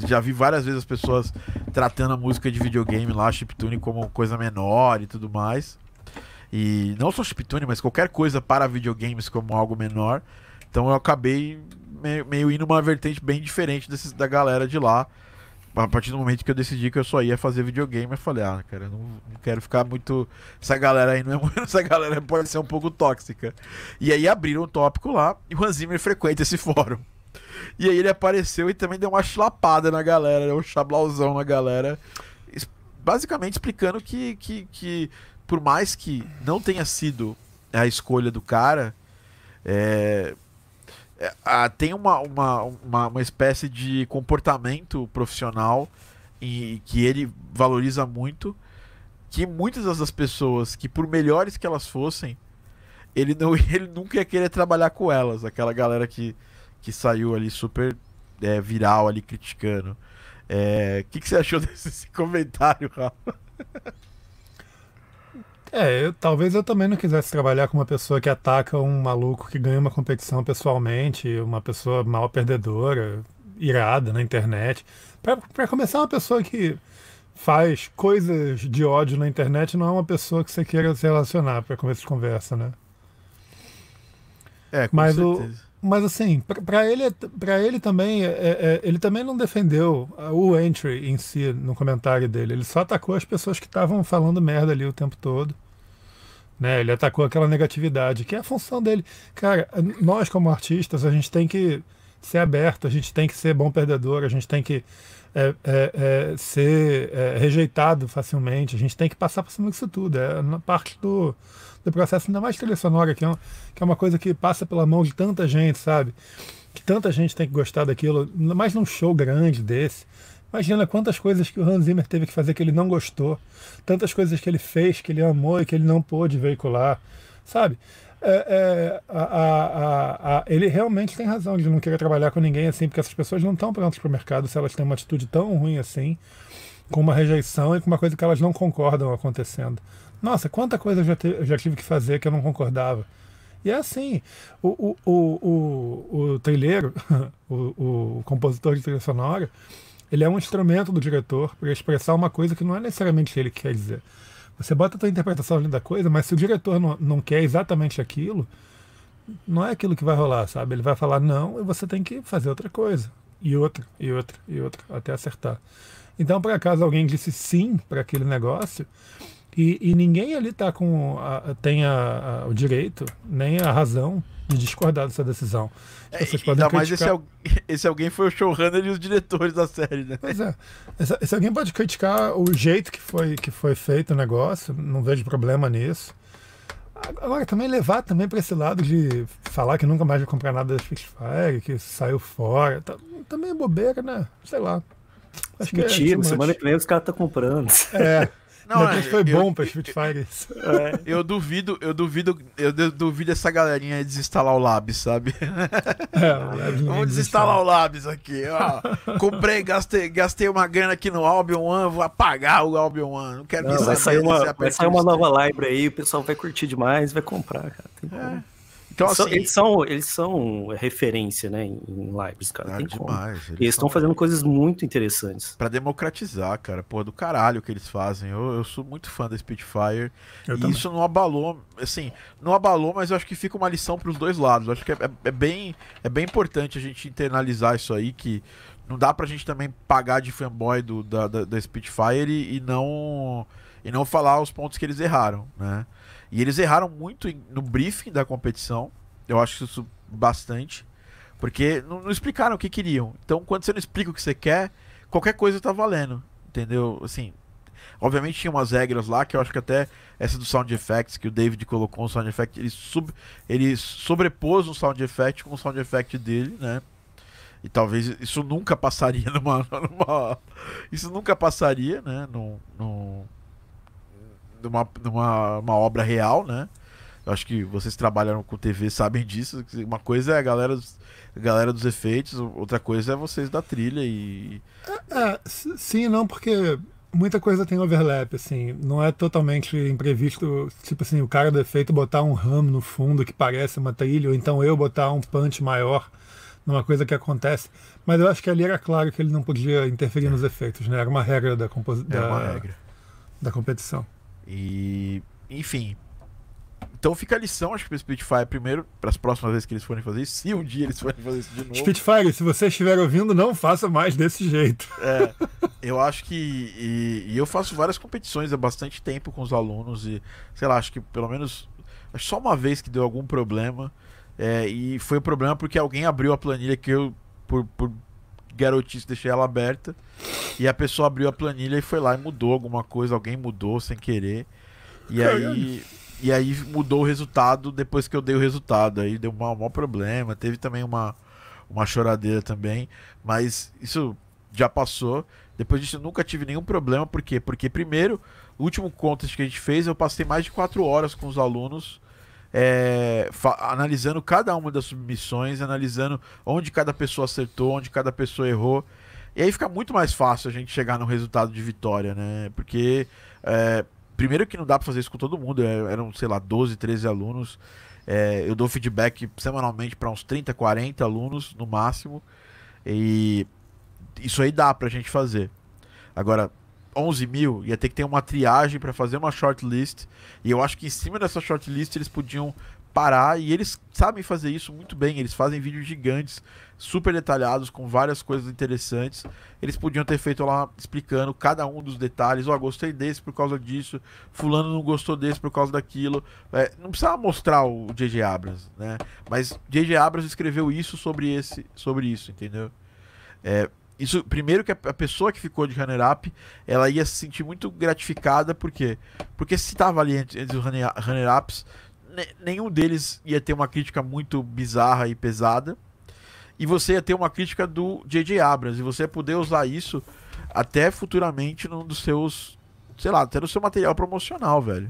já vi várias vezes as pessoas tratando a música de videogame lá, chiptune, como coisa menor e tudo mais. E não só chiptune, mas qualquer coisa para videogames como algo menor. Então eu acabei meio, meio indo uma vertente bem diferente desses, da galera de lá. A partir do momento que eu decidi que eu só ia fazer videogame, eu falei, ah, cara, não, não quero ficar muito. Essa galera aí não é muito. [laughs] Essa galera pode ser um pouco tóxica. E aí abriram um tópico lá e o Hans Zimmer frequenta esse fórum. E aí ele apareceu e também deu uma chlapada na galera, um chablauzão na galera. Basicamente explicando que, que, que por mais que não tenha sido a escolha do cara, é, é, tem uma, uma, uma, uma, espécie de comportamento profissional e, que ele valoriza muito, que muitas das pessoas, que por melhores que elas fossem, ele, não, [laughs] ele nunca ia querer trabalhar com elas, aquela galera que que saiu ali super é, viral ali criticando. O é, que, que você achou [laughs] desse comentário, Rafa? É, eu, talvez eu também não quisesse trabalhar com uma pessoa que ataca um maluco que ganha uma competição pessoalmente, uma pessoa mal perdedora, irada na internet. Para começar, uma pessoa que faz coisas de ódio na internet não é uma pessoa que você queira se relacionar para começo de conversa, né? É, com Mas certeza. o mas assim, para ele, para ele também, é, é, ele também não defendeu o entry em si no comentário dele. Ele só atacou as pessoas que estavam falando merda ali o tempo todo. Né? Ele atacou aquela negatividade, que é a função dele. Cara, nós como artistas, a gente tem que ser aberto, a gente tem que ser bom perdedor, a gente tem que é, é, é, ser é, rejeitado facilmente, a gente tem que passar por cima disso tudo. É parte do, do processo, ainda mais trilha sonora, que é, uma, que é uma coisa que passa pela mão de tanta gente, sabe? Que tanta gente tem que gostar daquilo, mais num show grande desse. Imagina quantas coisas que o Hans Zimmer teve que fazer que ele não gostou, tantas coisas que ele fez que ele amou e que ele não pôde veicular, sabe? É, é, a, a, a, ele realmente tem razão de não querer trabalhar com ninguém assim, porque essas pessoas não estão prontas para o mercado se elas têm uma atitude tão ruim assim, com uma rejeição e com uma coisa que elas não concordam acontecendo. Nossa, quanta coisa eu já, te, eu já tive que fazer que eu não concordava. E é assim, o, o, o, o, trilheiro, [laughs] o, o compositor de trilha sonora, ele é um instrumento do diretor para expressar uma coisa que não é necessariamente ele que quer dizer. Você bota a tua interpretação ali da coisa, mas se o diretor não, não quer exatamente aquilo, não é aquilo que vai rolar, sabe? Ele vai falar não e você tem que fazer outra coisa. E outra, e outra, e outra, até acertar. Então, por acaso alguém disse sim para aquele negócio, e, e ninguém ali tá com a, tem a, a, o direito, nem a razão de discordar dessa decisão. É, Vocês podem ainda criticar... mais esse, [laughs] esse, alguém foi o showrunner e os diretores da série, né? Pois é. Esse, esse, alguém pode criticar o jeito que foi, que foi feito o negócio, não vejo problema nisso. Agora, também levar também para esse lado de falar que nunca mais vai comprar nada da Spitfire, que saiu fora, tá, também é bobeira, né? Sei lá. Acho Mentira, que é, semana que vem os caras estão comprando. É. [laughs] Não, é, foi bom pra Spitfire isso. É, eu duvido, eu duvido, eu duvido essa galerinha desinstalar o Labs, sabe? É, o Labs [laughs] Vamos desinstalar o Labs aqui, ó. Comprei, gastei, gastei uma grana aqui no Albion One, vou apagar o Albion One. Não quero não, vai sair uma, vai sair uma nova library aí, o pessoal vai curtir demais, vai comprar, cara. É. Então, assim, eles, são, eles são referência, né, em, em lives, cara. É Tem demais. Eles, eles estão fazendo coisas muito interessantes. para democratizar, cara. Porra, do caralho que eles fazem. Eu, eu sou muito fã da Spitfire. Eu e também. isso não abalou, assim, não abalou, mas eu acho que fica uma lição para os dois lados. Eu acho que é, é, é, bem, é bem importante a gente internalizar isso aí, que não dá pra gente também pagar de fanboy do, da, da, da Spitfire e, e não e não falar os pontos que eles erraram, né? E eles erraram muito no briefing da competição. Eu acho isso bastante. Porque não, não, explicaram o que queriam. Então, quando você não explica o que você quer, qualquer coisa tá valendo. Entendeu? Assim. Obviamente tinha umas regras lá que eu acho que até essa do sound effects que o David colocou no sound effect, ele, sub, ele sobrepôs um sound effect com o sound effect dele, né? E talvez isso nunca passaria [laughs] numa. numa isso nunca passaria, né? Num, num, numa uma obra real, né? Eu acho que vocês trabalham com TV sabem disso. Uma coisa é a galera, a galera dos efeitos, outra coisa é vocês da trilha e. É, é sim, não, porque muita coisa tem overlap, assim. Não é totalmente imprevisto, tipo assim, o cara do efeito botar um ramo no fundo que parece uma trilha, ou então eu botar um punch maior numa coisa que acontece. Mas eu acho que ali era claro que ele não podia interferir nos efeitos, né? Era uma regra da, composição. da, da competição. E, enfim. Então fica a lição, acho que pro Spitfire primeiro, para as próximas vezes que eles forem fazer isso, se um dia eles forem fazer isso de novo. Spitfire, se você estiver ouvindo, não faça mais desse jeito. É, eu acho que. E, e, eu faço várias competições há bastante tempo com os alunos e, sei lá, acho que pelo menos. Acho só uma vez que deu algum problema. É, e foi o um problema porque alguém abriu a planilha que eu, por, por garotice, deixei ela aberta. E a pessoa abriu a planilha e foi lá e mudou alguma coisa, alguém mudou sem querer. E aí, e aí mudou o resultado depois que eu dei o resultado. Aí deu um maior problema. Teve também uma, uma choradeira também. Mas isso já passou. Depois disso eu nunca tive nenhum problema. Por quê? Porque primeiro, o último contest que a gente fez, eu passei mais de quatro horas com os alunos. É, analisando cada uma das submissões, analisando onde cada pessoa acertou, onde cada pessoa errou. E aí fica muito mais fácil a gente chegar no resultado de vitória, né? Porque, é, primeiro que não dá para fazer isso com todo mundo, é, eram, sei lá, 12, 13 alunos. É, eu dou feedback semanalmente para uns 30, 40 alunos no máximo. E isso aí dá pra gente fazer. Agora, 11 mil ia ter que ter uma triagem para fazer uma shortlist. E eu acho que em cima dessa shortlist eles podiam parar e eles sabem fazer isso muito bem. Eles fazem vídeos gigantes, super detalhados, com várias coisas interessantes. Eles podiam ter feito lá explicando cada um dos detalhes. Ó, oh, gostei desse por causa disso, fulano não gostou desse por causa daquilo. É, não precisava mostrar o J.J. Abrams, né? Mas J.J. Abrams escreveu isso sobre esse, sobre isso, entendeu? É, isso, primeiro que a, pessoa que ficou de runner up, ela ia se sentir muito gratificada, por quê? Porque se estava ali entre, entre os runner, runner ups, nenhum deles ia ter uma crítica muito bizarra e pesada. E você ia ter uma crítica do J.J. Abrams. E você ia poder usar isso até futuramente num dos seus. Sei lá, até no seu material promocional, velho.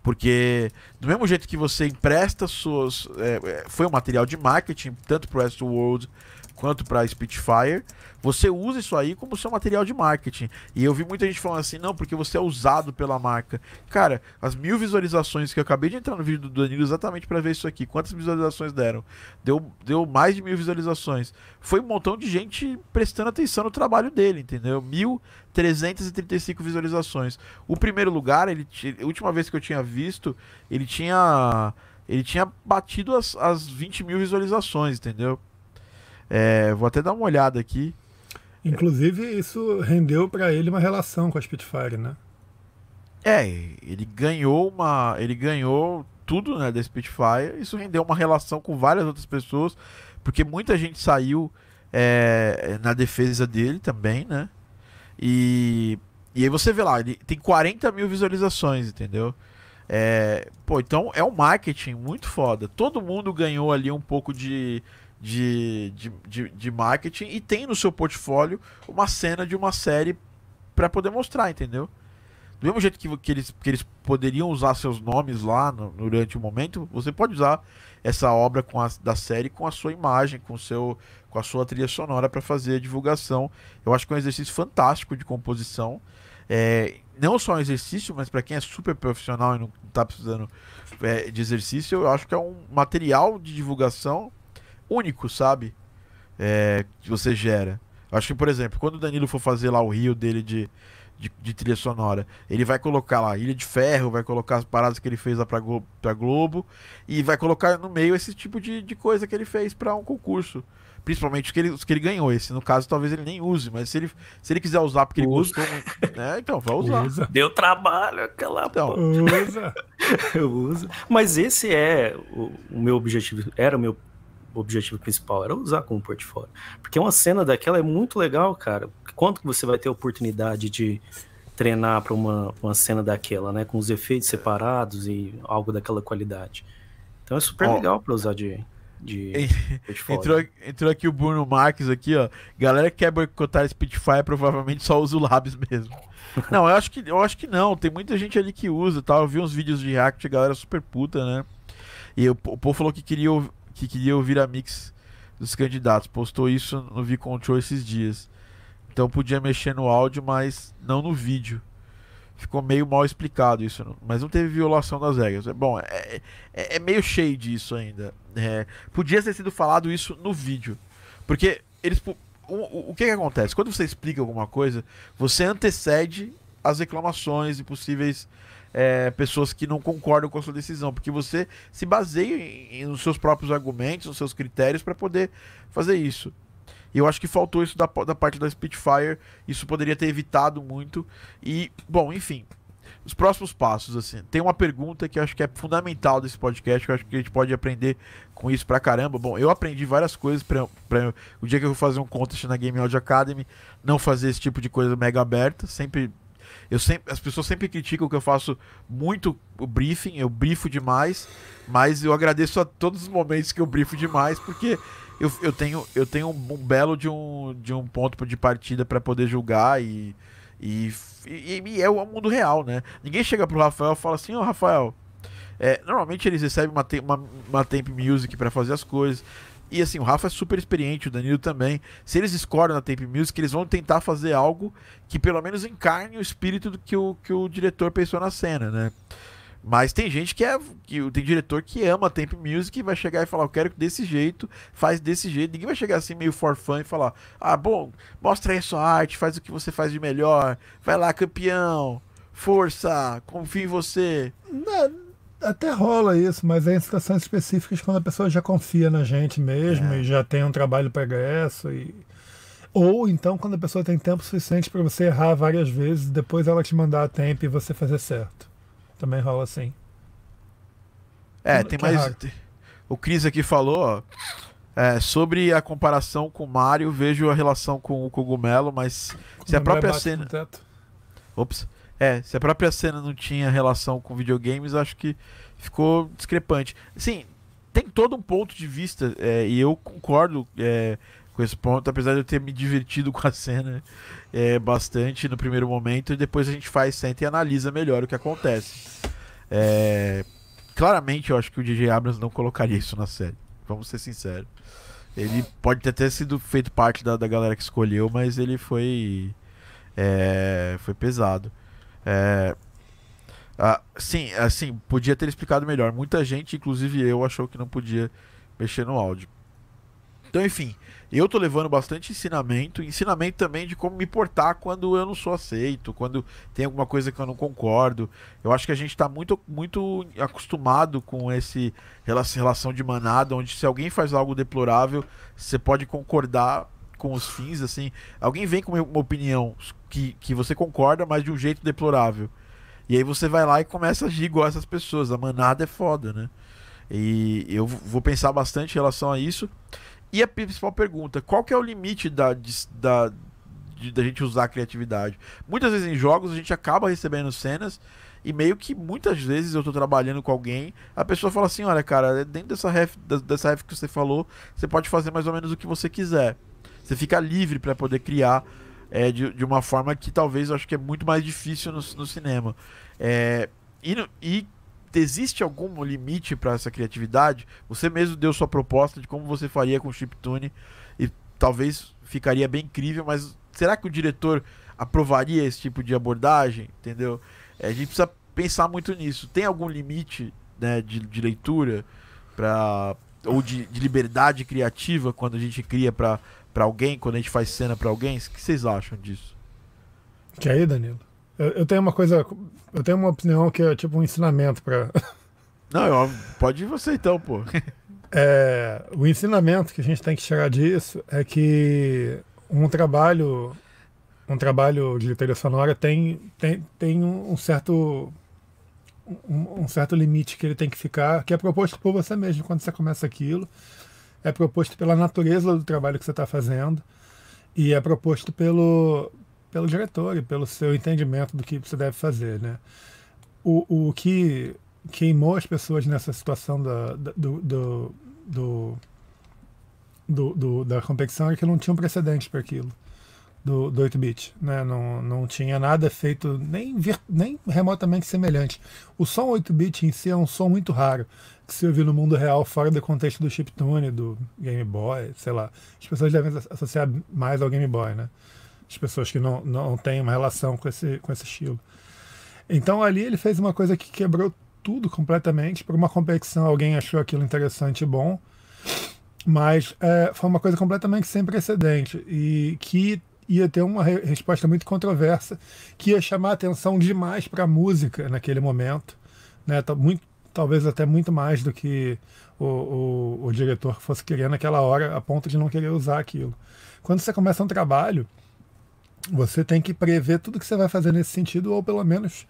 Porque, do mesmo jeito que você empresta suas. É, é foi um material de marketing, tanto para o Westworld quanto para Spitfire, você usa isso aí como seu material de marketing. E eu vi muita gente falando assim, não, porque você é usado pela marca. Cara, as mil visualizações que eu acabei de entrar no vídeo do Danilo exatamente para ver isso aqui, quantas visualizações deram? Deu, deu mais de mil visualizações. Foi um montão de gente prestando atenção no trabalho dele, entendeu? 1.335 visualizações. O primeiro lugar, ele, a última vez que eu tinha visto, ele tinha ele tinha batido as, as 20 mil visualizações, entendeu? É, vou até dar uma olhada aqui. Inclusive, isso rendeu para ele uma relação com a Spitfire, né? É, ele ganhou uma. Ele ganhou tudo né, da Spitfire. Isso rendeu uma relação com várias outras pessoas. Porque muita gente saiu é, na defesa dele também, né? E, e aí você vê lá, ele tem 40 mil visualizações, entendeu? É, pô, então é um marketing muito foda. Todo mundo ganhou ali um pouco de, de, de, de, de marketing e tem no seu portfólio uma cena de uma série para poder mostrar, entendeu? Do mesmo jeito que, que, eles, que eles poderiam usar seus nomes lá no, durante o momento, você pode usar essa obra com a, da série com a sua imagem, com, seu, com a sua trilha sonora para fazer a divulgação. Eu acho que é um exercício fantástico de composição. É, não só um exercício, mas para quem é super profissional e não está precisando é, de exercício, eu acho que é um material de divulgação único, sabe? É, que você gera. Acho que, por exemplo, quando o Danilo for fazer lá o rio dele de, de, de, trilha sonora, ele vai colocar lá Ilha de Ferro, vai colocar as paradas que ele fez lá pra, Globo, pra Globo e vai colocar no meio esse tipo de, de coisa que ele fez para um concurso. Principalmente os que, ele, os que ele ganhou. Esse, no caso, talvez ele nem use, mas se ele, se ele quiser usar porque ele Usa. gostou, né, então vai usar. Usa. Deu trabalho aquela então. Usa. [laughs] Eu uso. Mas esse é o, o meu objetivo, era o meu objetivo principal, era usar como portfólio. Porque uma cena daquela é muito legal, cara. Quanto que você vai ter oportunidade de treinar para uma, uma cena daquela, né? Com os efeitos separados e algo daquela qualidade. Então é super oh. legal para usar de, de [laughs] entrou, entrou aqui o Bruno Marques aqui, ó. Galera que quer boicotar Spitfire provavelmente só usa o Labs mesmo. [laughs] não, eu acho que eu acho que não. Tem muita gente ali que usa, tal. Eu vi uns vídeos de React, galera super puta, né? E o, o povo falou que queria que queria ouvir a mix dos candidatos. Postou isso no V-Control esses dias. Então podia mexer no áudio, mas não no vídeo. Ficou meio mal explicado isso, mas não teve violação das regras. É bom, é, é, é meio cheio disso ainda. É, podia ter sido falado isso no vídeo, porque eles o, o, o que, que acontece? Quando você explica alguma coisa, você antecede as reclamações e possíveis é, pessoas que não concordam com a sua decisão, porque você se baseia em, em, nos seus próprios argumentos, nos seus critérios para poder fazer isso. E eu acho que faltou isso da, da parte da Spitfire, isso poderia ter evitado muito. E, bom, enfim, os próximos passos, assim. Tem uma pergunta que eu acho que é fundamental desse podcast, que eu acho que a gente pode aprender com isso pra caramba. Bom, eu aprendi várias coisas pra, pra o dia que eu vou fazer um contest na Game Audio Academy, não fazer esse tipo de coisa mega aberta, sempre eu sempre, as pessoas sempre criticam que eu faço muito o briefing, eu brifo demais, mas eu agradeço a todos os momentos que eu brifo demais, porque eu, eu tenho, eu tenho um, belo de um, de um ponto de partida para poder julgar e, e, e, e, é o mundo real, né? Ninguém chega pro Rafael e fala assim, ô oh, Rafael, é, normalmente eles recebem uma, uma, uma temp music para fazer as coisas. E assim, o Rafa é super experiente, o Danilo também. Se eles escolhem na Tape Music, eles vão tentar fazer algo que pelo menos encarne o espírito do que o, que o diretor pensou na cena, né? Mas tem gente que é. Que, tem diretor que ama Temp Music e vai chegar e falar, eu quero desse jeito, faz desse jeito. Ninguém vai chegar assim meio for e falar, ah, bom, mostra aí a sua arte, faz o que você faz de melhor, vai lá, campeão, força, confio em você. Não até rola isso, mas é em situações específicas quando a pessoa já confia na gente mesmo é. e já tem um trabalho progresso e ou então quando a pessoa tem tempo suficiente para você errar várias vezes depois ela te mandar a tempo e você fazer certo. Também rola assim. É, tem mais. É o Cris aqui falou, ó, é, sobre a comparação com o Mario, vejo a relação com o cogumelo, mas se a própria cena. Ops. É, se a própria cena não tinha relação com videogames, acho que ficou discrepante. Sim, tem todo um ponto de vista, é, e eu concordo é, com esse ponto, apesar de eu ter me divertido [laughs] com a cena é, bastante no primeiro momento, e depois a gente faz, senta e analisa melhor o que acontece. É, claramente, eu acho que o DJ Abrams não colocaria isso na série, vamos ser sinceros. Ele pode ter até sido feito parte da, da galera que escolheu, mas ele foi. É, foi pesado. É, ah, sim, assim, podia ter explicado melhor. Muita gente, inclusive eu, achou que não podia mexer no áudio. Então, enfim, eu tô levando bastante ensinamento, ensinamento também de como me portar quando eu não sou aceito, quando tem alguma coisa que eu não concordo. Eu acho que a gente tá muito, muito acostumado com esse relação de manada, onde se alguém faz algo deplorável, você pode concordar com os fins, assim. Alguém vem com uma opinião que, que você concorda, mas de um jeito deplorável. E aí você vai lá e começa a agir igual essas pessoas. A manada é foda, né? E eu vou pensar bastante em relação a isso. E a principal pergunta: qual que é o limite da, da, da gente usar a criatividade? Muitas vezes em jogos a gente acaba recebendo cenas e meio que muitas vezes eu tô trabalhando com alguém, a pessoa fala assim: olha, cara, dentro dessa ref, dessa ref que você falou, você pode fazer mais ou menos o que você quiser. Você fica livre para poder criar é, de, de uma forma que talvez eu acho que é muito mais difícil no, no cinema. É, e, e existe algum limite para essa criatividade? Você mesmo deu sua proposta de como você faria com o chiptune e talvez ficaria bem incrível, mas será que o diretor aprovaria esse tipo de abordagem, entendeu? É, a gente precisa pensar muito nisso. Tem algum limite né, de, de leitura para ou de, de, liberdade criativa quando a gente cria para alguém, quando a gente faz cena para alguém? O que vocês acham disso? Que aí, Danilo? Eu, eu, tenho uma coisa, eu tenho uma opinião que é tipo um ensinamento para. [laughs] Não, eu, pode ir você então, pô. [laughs] É, o ensinamento que a gente tem que tirar disso é que um trabalho um trabalho de trilha sonora tem, tem, tem um certo um, um, certo limite que ele tem que ficar, que é proposto por você mesmo quando você começa aquilo, é proposto pela natureza do trabalho que você está fazendo e é proposto pelo, pelo diretor e pelo seu entendimento do que você deve fazer, né? O, o que queimou as pessoas nessa situação da, da do, do, do, do, do da competição é que não tinha um precedente para aquilo do, do 8-bit. Né? Não, não tinha nada feito nem, vir, nem remotamente semelhante. O som 8-bit em si é um som muito raro, que se ouvir no mundo real, fora do contexto do chiptune, do Game Boy, sei lá. As pessoas devem associar mais ao Game Boy, né? As pessoas que não, não têm uma relação com esse, com esse estilo. Então ali ele fez uma coisa que quebrou tudo completamente. Por uma competição, alguém achou aquilo interessante e bom. Mas é, foi uma coisa completamente sem precedente e que ia ter uma re resposta muito controversa, que ia chamar atenção demais para a música naquele momento, né? Muito, talvez até muito mais do que o, o, o diretor fosse querer naquela hora, a ponto de não querer usar aquilo. Quando você começa um trabalho, você tem que prever tudo que você vai fazer nesse sentido, ou pelo menos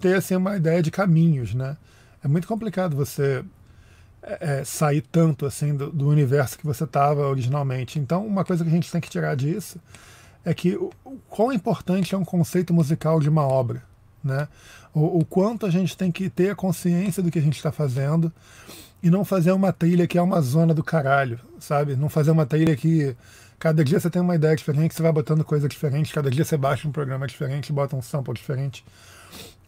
ter assim, uma ideia de caminhos. Né? É muito complicado você é, é sair tanto assim do, do universo que você estava originalmente. Então, uma coisa que a gente tem que tirar disso é que o, o quão importante é um conceito musical de uma obra, né? O, o quanto a gente tem que ter a consciência do que a gente está fazendo e não fazer uma trilha que é uma zona do caralho, sabe? Não fazer uma trilha que cada dia você tem uma ideia diferente, você vai botando coisa diferente, cada dia você baixa um programa diferente, bota um sample diferente.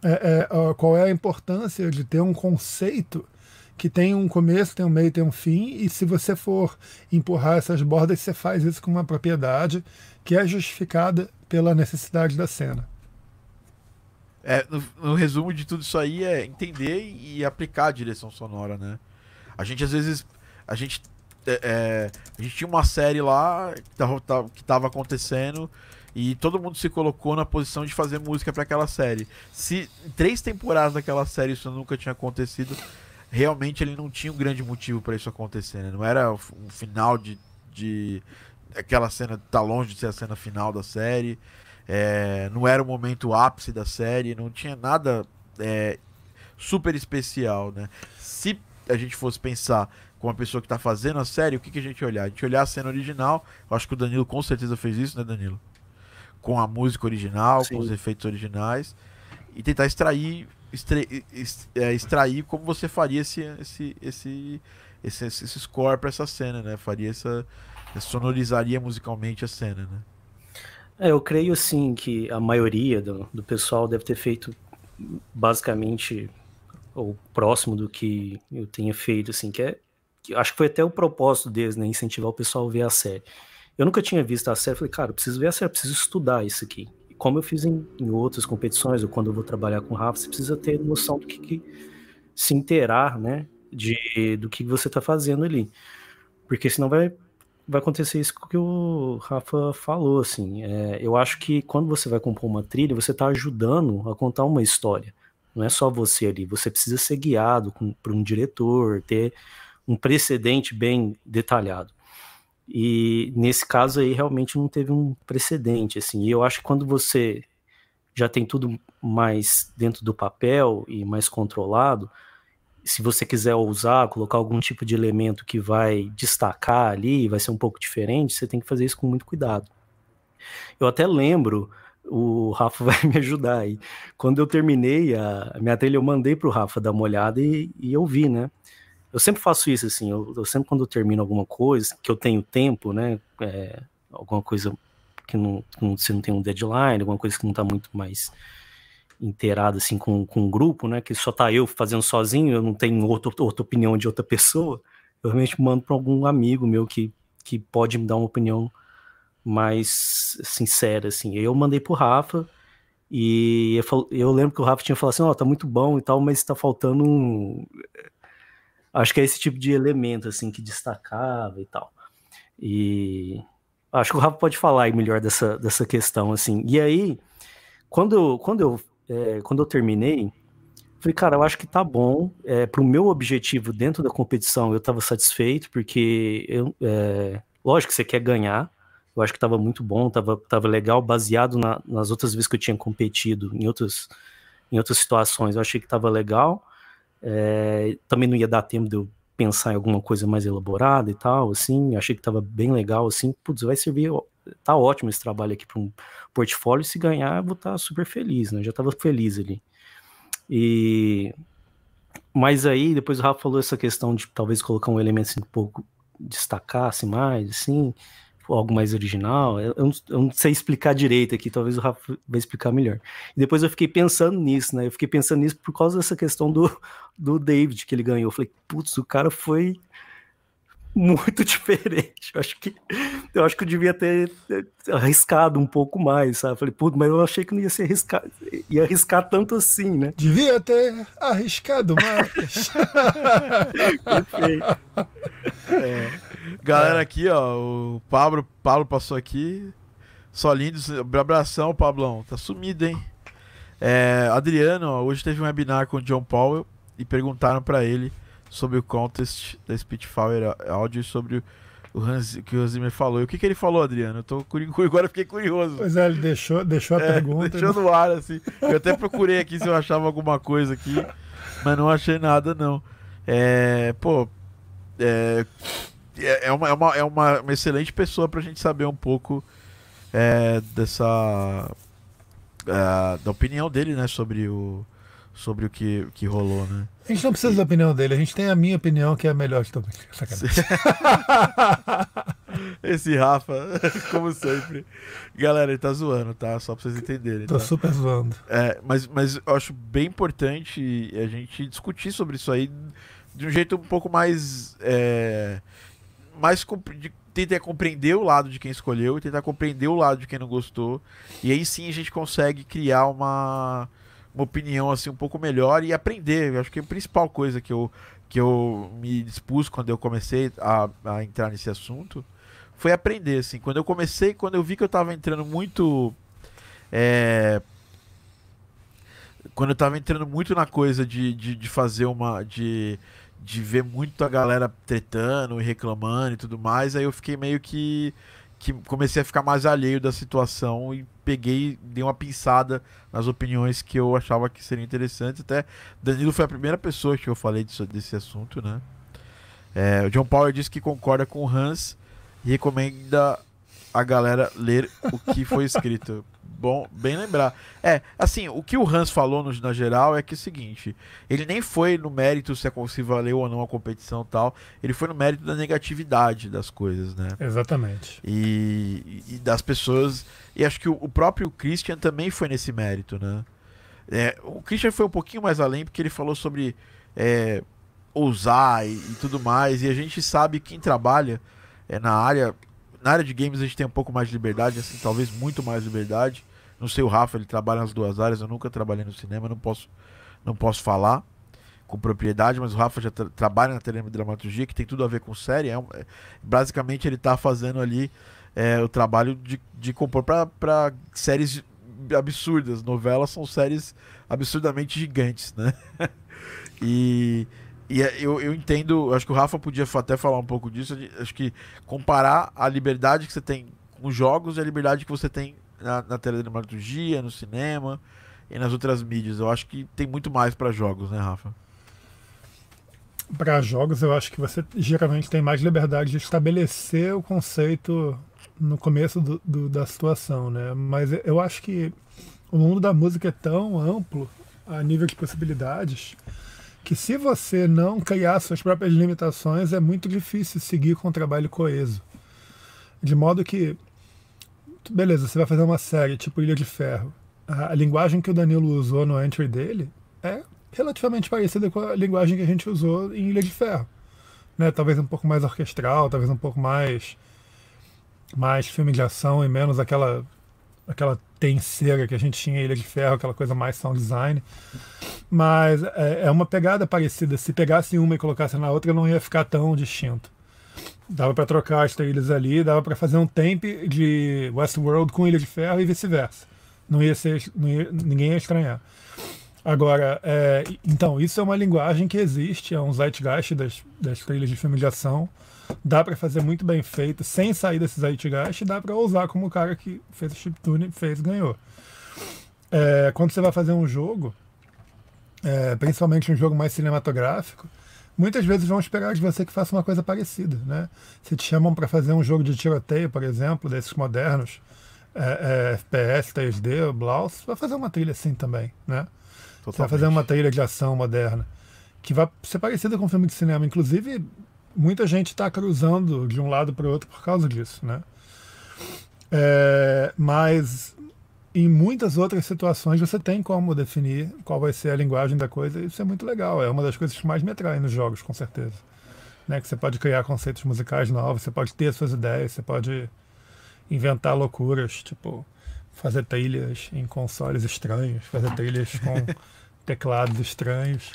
É, é, qual é a importância de ter um conceito que tem um começo, tem um meio, tem um fim, e se você for empurrar essas bordas, você faz isso com uma propriedade que é justificada pela necessidade da cena. É, no, no, resumo de tudo isso aí é entender e aplicar a direção sonora, né? A gente às vezes. A gente. É, é a gente tinha uma série lá que estava acontecendo e todo mundo se colocou na posição de fazer música para aquela série. Se em três temporadas daquela série isso nunca tinha acontecido, realmente ele não tinha um grande motivo para isso acontecer. Né? Não era um final de, de, aquela cena tá longe de ser a cena final da série. É, não era o momento ápice da série, não tinha nada é, super especial, né? Se a gente fosse pensar com a pessoa que está fazendo a série, o que, que a gente olhar? A gente olhar a cena original, eu acho que o Danilo com certeza fez isso, né, Danilo? Com a música original, Sim. com os efeitos originais, e tentar extrair, extrair, é, extrair como você faria esse, esse, esse, esse, esse score para essa cena, né? Faria essa, sonorizaria musicalmente a cena, né? É, eu creio assim que a maioria do, do pessoal deve ter feito basicamente ou próximo do que eu tenha feito, assim, que é que acho que foi até o propósito deles, né, incentivar o pessoal a ver a série. Eu nunca tinha visto a série, falei, cara, preciso ver a série, preciso estudar isso aqui. E como eu fiz em, em, outras competições, ou quando eu vou trabalhar com o Rafa, você precisa ter noção do que, que se inteirar, né, de, do que você está fazendo ali. Porque senão vai vai acontecer isso que o Rafa falou, assim. É, eu acho que quando você vai compor uma trilha, você está ajudando a contar uma história. Não é só você ali. Você precisa ser guiado por um diretor, ter um precedente bem detalhado. E nesse caso aí realmente não teve um precedente, assim. E eu acho que quando você já tem tudo mais dentro do papel e mais controlado, se você quiser usar, colocar algum tipo de elemento que vai destacar ali, vai ser um pouco diferente, você tem que fazer isso com muito cuidado. Eu até lembro, o Rafa [laughs] vai me ajudar aí. Quando eu terminei a, minha trilha, eu mandei para o Rafa dar uma olhada e, e eu vi, né? Eu sempre faço isso, assim, eu, eu, sempre quando eu termino alguma coisa, que eu tenho tempo, né? É, alguma coisa que não, que não, você não tem um deadline, alguma coisa que não está muito mais inteirado assim com, com um grupo, né? Que só tá eu fazendo sozinho, eu não tenho outra, outra opinião de outra pessoa. Eu realmente mando para algum amigo meu que, que pode me dar uma opinião mais sincera, assim. Eu mandei pro Rafa e eu, eu lembro que o Rafa tinha falado assim, ó, oh, tá muito bom e tal, mas tá faltando um... Acho que é esse tipo de elemento, assim, que destacava e tal. E acho que o Rafa pode falar melhor dessa, dessa questão, assim. E aí, quando eu, quando eu, é, quando eu terminei, falei, cara, eu acho que tá bom. É, pro meu objetivo dentro da competição, eu tava satisfeito, porque eu, é, lógico que você quer ganhar, eu acho que estava muito bom, estava tava legal, baseado na, nas outras vezes que eu tinha competido em outras, em outras situações. Eu achei que estava legal. É, também não ia dar tempo de eu pensar em alguma coisa mais elaborada e tal, assim. Achei que estava bem legal, assim. Putz, vai servir. Tá ótimo esse trabalho aqui para um portfólio. Se ganhar, eu vou estar tá super feliz, né? Já estava feliz ali. E mas aí depois o Rafa falou essa questão de talvez colocar um elemento assim, um pouco destacasse mais, assim algo mais original. Eu, eu, não, eu, não, sei explicar direito aqui, talvez o Rafa vai explicar melhor. E depois eu fiquei pensando nisso, né? Eu fiquei pensando nisso por causa dessa questão do, do David que ele ganhou. Eu falei, putz, o cara foi muito [laughs] diferente. Eu acho que eu acho que eu devia ter arriscado um pouco mais, sabe? Eu falei, putz, mas eu achei que não ia ser arriscado, ia arriscar tanto assim, né? Devia ter arriscado mais. [laughs] Perfeito. É. Galera aqui, ó, o Pablo, Pablo passou aqui. Só lindo, abração, Pablão. Tá sumido, hein? É, Adriano, ó, hoje teve um webinar com o John Powell e perguntaram para ele sobre o contest da Spitfire Audio sobre o Hans, que o Hans Zimmer falou. E o que, que ele falou, Adriano? Eu tô curioso, [laughs] agora fiquei curioso. Pois é, ele deixou, deixou a é, pergunta. Deixou no ar, assim. Eu até procurei aqui se eu achava alguma coisa aqui, mas não achei nada, não. É, pô, é, é, é, uma, é, uma, é uma, uma excelente pessoa pra gente saber um pouco é, dessa. É, da opinião dele, né? Sobre o, sobre o que, que rolou, né? A gente não precisa e... da opinião dele, a gente tem a minha opinião que é a melhor de todas. [laughs] Esse Rafa, [laughs] como sempre. Galera, ele tá zoando, tá? Só pra vocês entenderem. Tô tá? super zoando. É, mas, mas eu acho bem importante a gente discutir sobre isso aí de um jeito um pouco mais. É mais de tentar compreender o lado de quem escolheu e tentar compreender o lado de quem não gostou. E aí sim a gente consegue criar uma, uma opinião assim um pouco melhor e aprender. Eu acho que a principal coisa que eu, que eu me dispus quando eu comecei a, a entrar nesse assunto foi aprender. Assim. Quando eu comecei, quando eu vi que eu estava entrando muito. É, quando eu estava entrando muito na coisa de, de, de fazer uma. de de ver muito a galera tretando e reclamando e tudo mais, aí eu fiquei meio que que comecei a ficar mais alheio da situação e peguei, dei uma pinçada nas opiniões que eu achava que seriam interessantes. Até Danilo foi a primeira pessoa que eu falei disso, desse assunto, né? É, o John Power disse que concorda com o Hans e recomenda a galera ler o que foi escrito. [laughs] Bom, bem lembrar. É, assim, o que o Hans falou no, na geral é que é o seguinte: ele nem foi no mérito se é se valeu ou não a competição tal, ele foi no mérito da negatividade das coisas, né? Exatamente. E, e das pessoas. E acho que o, o, próprio Christian também foi nesse mérito, né? É, o Christian foi um pouquinho mais além porque ele falou sobre é, ousar e, e tudo mais, e a gente sabe quem trabalha é, na área. Na área de games a gente tem um pouco mais de liberdade, assim, talvez muito mais liberdade. Não sei o Rafa, ele trabalha nas duas áreas, eu nunca trabalhei no cinema, não posso, não posso falar com propriedade, mas o Rafa já tra trabalha na teledramaturgia, que tem tudo a ver com série. É, um, é basicamente, ele está fazendo ali é, o trabalho de, de compor para séries absurdas. Novelas são séries absurdamente gigantes, né? [laughs] e, e é, eu, eu entendo, acho que o Rafa podia até falar um pouco disso. Acho que comparar a liberdade que você tem com jogos e a liberdade que você tem na, na teledramaturgia, no cinema e nas outras mídias. Eu acho que tem muito mais para jogos, né, Rafa? Para jogos, eu acho que você geralmente tem mais liberdade de estabelecer o conceito no começo do, do, da situação, né? Mas eu acho que o mundo da música é tão amplo a nível de possibilidades que se você não criar suas próprias limitações, é muito difícil seguir com um trabalho coeso. De modo que beleza, você vai fazer uma série tipo Ilha de Ferro. A, a, linguagem que o Danilo usou no entry dele é relativamente parecida com a linguagem que a gente usou em Ilha de Ferro. Né? Talvez um pouco mais orquestral, talvez um pouco mais mais filme de ação e menos aquela aquela tenseira que a gente tinha Ilha de Ferro, aquela coisa mais sound design. Mas é, é uma pegada parecida. Se pegasse uma e colocasse na outra, não ia ficar tão distinto. Dava para trocar as trilhas ali, dava para fazer um tempo de Westworld com Ilha de Ferro e vice-versa. Não ia ser, não ia, ninguém ia estranhar. Agora, é, então, isso é uma linguagem que existe, é um zeitgeist das, das trilhas de filme de ação. Dá para fazer muito bem feito, sem sair desse zeitgeist, dá para usar como o cara que fez o chiptune fez ganhou. É, quando você vai fazer um jogo, é, principalmente um jogo mais cinematográfico, muitas vezes vão esperar de você que faça uma coisa parecida, né? Se te chamam para fazer um jogo de tiroteio, por exemplo, desses modernos, é, é, FPS, 3D, Blaus, vai fazer uma trilha assim também, né? Totalmente. Você vai fazer uma trilha de ação moderna que vai ser parecida com um filme de cinema. Inclusive, muita gente está cruzando de um lado para o outro por causa disso, né? É, mas em muitas outras situações você tem como definir qual vai ser a linguagem da coisa e isso é muito legal. É uma das coisas que mais me atrai nos jogos, com certeza. Né? Que você pode criar conceitos musicais novos, você pode ter suas ideias, você pode inventar loucuras, tipo fazer trilhas em consoles estranhos, fazer trilhas com [laughs] teclados estranhos,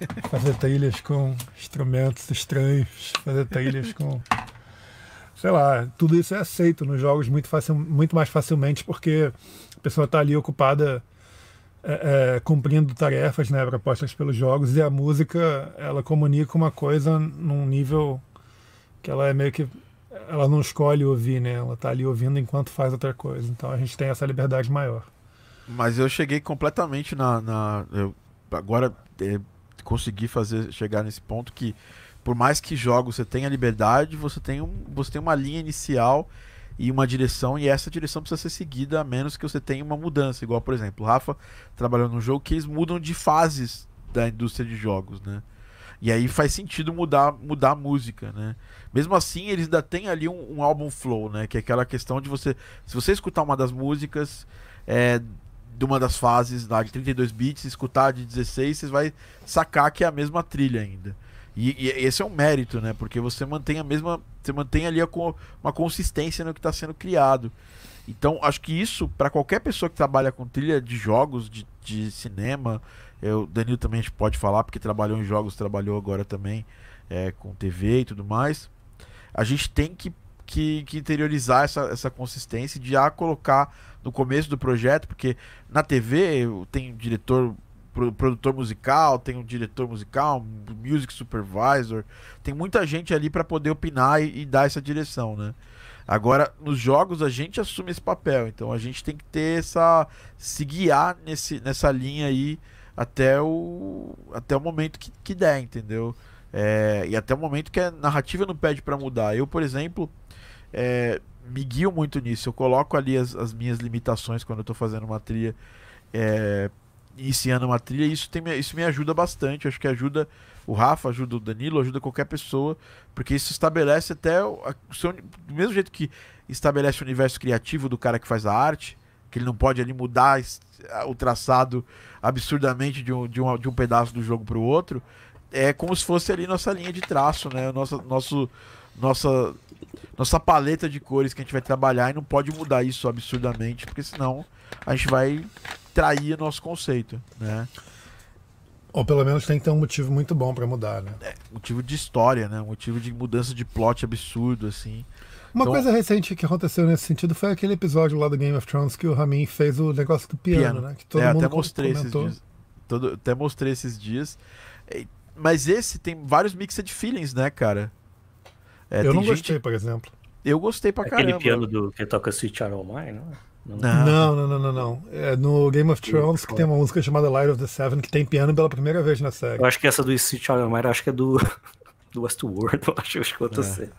[laughs] fazer trilhas com instrumentos estranhos, fazer trilhas com. Sei lá, tudo isso é aceito nos jogos muito, facil, muito mais facilmente porque a pessoa está ali ocupada é, é, cumprindo tarefas né, propostas pelos jogos e a música ela comunica uma coisa num nível que ela é meio que ela não escolhe ouvir, né? Ela tá ali ouvindo enquanto faz outra coisa. Então a gente tem essa liberdade maior. Mas eu cheguei completamente na. na eu agora é, consegui fazer chegar nesse ponto que por mais que jogo você tenha liberdade, você tem, um, você tem uma linha inicial e uma direção, e essa direção precisa ser seguida a menos que você tenha uma mudança. Igual, por exemplo, o Rafa trabalhou num jogo que eles mudam de fases da indústria de jogos, né? E aí faz sentido mudar, mudar a música, né? Mesmo assim, eles ainda têm ali um, um álbum flow, né? Que é aquela questão de você. Se você escutar uma das músicas é, de uma das fases lá de 32 bits, escutar de 16, você vai sacar que é a mesma trilha ainda. E, e, esse é um mérito, né? Porque você mantém a mesma. Você mantém ali a, uma consistência no que está sendo criado. Então, acho que isso, para qualquer pessoa que trabalha com trilha de jogos, de, de cinema, eu, Danilo também a gente pode falar, porque trabalhou em jogos, trabalhou agora também é, com TV e tudo mais a gente tem que, que, que interiorizar essa, essa consistência de já colocar no começo do projeto, porque na TV tem diretor produtor musical, tem um diretor musical, um music supervisor, tem muita gente ali para poder opinar e, e, dar essa direção, né? Agora, nos jogos a gente assume esse papel, então a gente tem que ter essa se guiar nesse, nessa linha aí até o até o momento que, que der, entendeu? É, e até o momento que a narrativa não pede para mudar. Eu, por exemplo, é, me guio muito nisso. Eu coloco ali as, as minhas limitações quando eu estou fazendo uma trilha, é, iniciando uma trilha, e isso, tem, isso me ajuda bastante. Acho que ajuda o Rafa, ajuda o Danilo, ajuda qualquer pessoa, porque isso estabelece até o, o seu, do mesmo jeito que estabelece o universo criativo do cara que faz a arte, que ele não pode ali mudar o traçado absurdamente de um, de um, de um pedaço do jogo para o outro é como se fosse ali nossa linha de traço, né? Nossa, nosso, nossa, nossa paleta de cores que a gente vai trabalhar e não pode mudar isso absurdamente, porque senão a gente vai trair nosso conceito, né? Ou pelo menos tem que ter um motivo muito bom para mudar, né? É, motivo de história, né? Motivo de mudança de plot absurdo, assim. Uma então, coisa recente que aconteceu nesse sentido foi aquele episódio lá do Game of Thrones que o Ramin fez o negócio do piano, piano. né? Que todo é, mundo até mostrei comentou. esses dias. Todo, até mostrei esses dias. Mas esse tem vários mixed feelings, né, cara? É, eu não gente... gostei, por exemplo. Eu gostei pra Aquele caramba. Aquele piano do que toca Sweet Child of Mine, não é? Não. não, não, não, não, É no Game of Thrones que tem uma música chamada Light of the Seven que tem piano pela primeira vez na série. Eu acho que essa do Sweet Child of Mine, acho que é do, [laughs] do Westworld, eu acho, acho que eu tô é.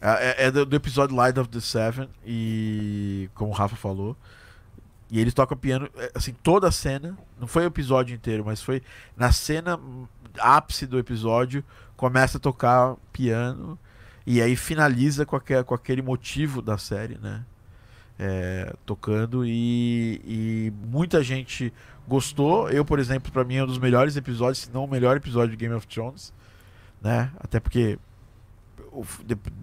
É, é do, do, episódio Light of the Seven e como o Rafa falou, e eles tocam piano, é, assim, toda a cena, não foi o episódio inteiro, mas foi na cena ápice do episódio, começa a tocar piano e aí finaliza com aquele, com aquele motivo da série, né? É, tocando e, e, muita gente gostou. Eu, por exemplo, para mim é um dos melhores episódios, se não o melhor episódio de Game of Thrones, né? Até porque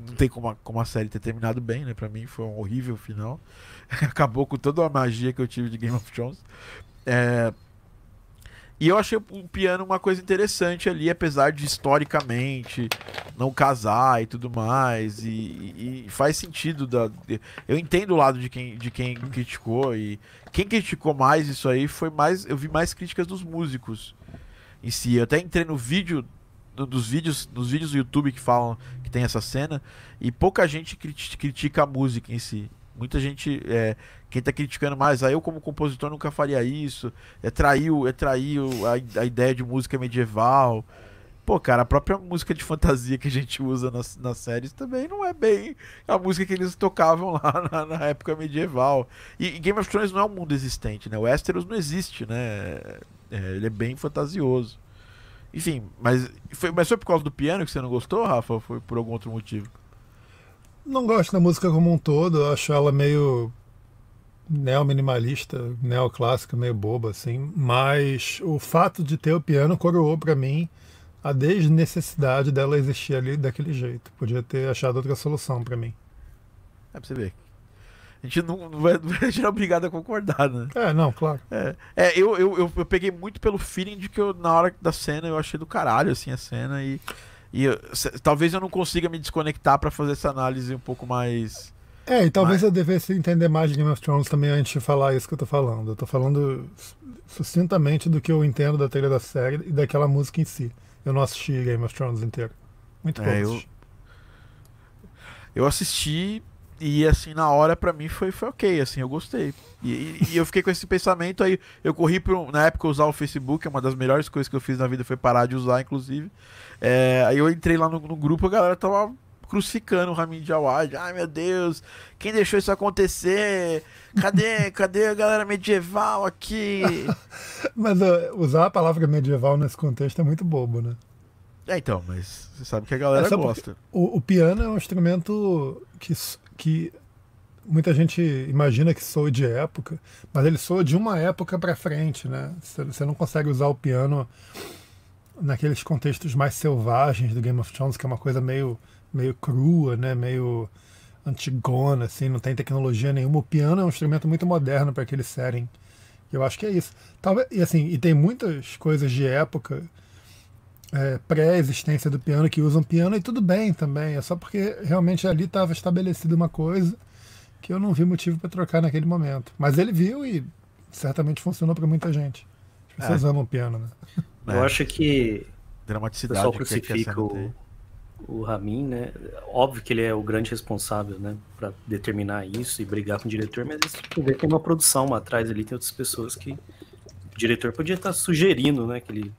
não tem como a, como a série ter terminado bem, né? Pra mim foi um horrível final. [laughs] Acabou com toda a magia que eu tive de Game of Thrones. É, e eu achei o piano uma coisa interessante ali, apesar de historicamente não casar e tudo mais. E, e faz sentido. Da, eu entendo o lado de quem, de quem criticou. E quem criticou mais isso aí foi mais. Eu vi mais críticas dos músicos em si. Eu até entrei no vídeo. Dos vídeos, nos vídeos do YouTube que falam que tem essa cena, e pouca gente critica a música em si. Muita gente, é, quem tá criticando mais, ah, eu como compositor nunca faria isso, é traiu, é traiu a, a ideia de música medieval. Pô, cara, a própria música de fantasia que a gente usa nas, nas séries também não é bem a música que eles tocavam lá [laughs] na, na época medieval. E, e, Game of Thrones não é um mundo existente, né? O Westeros não existe, né? É, ele é bem fantasioso. Enfim, mas foi, mas foi por causa do piano que você não gostou, Rafa? Ou foi por algum outro motivo? Não gosto da música como um todo, acho ela meio neo-minimalista, neoclássica, meio boba, assim. Mas o fato de ter o piano coroou para mim a desnecessidade dela existir ali daquele jeito. Podia ter achado outra solução para mim. É pra você ver. A gente não, não, vai, [laughs] não vai obrigado a concordar, né? É, não, claro. É, é eu, eu, eu, eu, peguei muito pelo feeling de que eu, na hora da cena eu achei do caralho, assim, a cena e. E eu, talvez eu não consiga me desconectar para fazer essa análise um pouco mais. É, e talvez mais... eu devesse entender mais de Game of Thrones também antes de falar isso que eu tô falando. Eu tô falando sucintamente do que eu entendo da trilha da série e daquela música em si. Eu não assisti Game of Thrones inteiro. Muito é, eu... eu assisti e assim, na hora para mim foi, foi ok, assim, eu gostei. E, e, e, eu fiquei com esse pensamento, aí eu corri pro, na época usar o Facebook, é uma das melhores coisas que eu fiz na vida foi parar de usar, inclusive. É, aí eu entrei lá no, no, grupo, a galera tava crucificando o Ramin Jawad. Ai meu Deus, quem deixou isso acontecer? Cadê, [laughs] cadê a galera medieval aqui? [laughs] mas uh, usar a palavra medieval nesse contexto é muito bobo, né? É, então, mas você sabe que a galera é gosta. O, o, piano é um instrumento que, que muita gente imagina que soa de época, mas ele soa de uma época para frente, né? Você não consegue usar o piano naqueles contextos mais selvagens do Game of Thrones, que é uma coisa meio, meio crua, né? meio antigona, assim, não tem tecnologia nenhuma. O piano é um instrumento muito moderno para aquele setting. Eu acho que é isso. Talvez, e assim, e tem muitas coisas de época é, pré-existência do piano que usam piano e tudo bem também. É só porque realmente ali estava estabelecida uma coisa que eu não vi motivo para trocar naquele momento. Mas ele viu e certamente funcionou para muita gente. As pessoas é. amam piano, né? Eu é. acho que dramaticidade o pessoal crucifica o, o Ramin, né? Óbvio que ele é o grande responsável, né, para determinar isso e brigar com o diretor, mas tem uma produção atrás ali, tem outras pessoas que o diretor podia estar sugerindo, né, que ele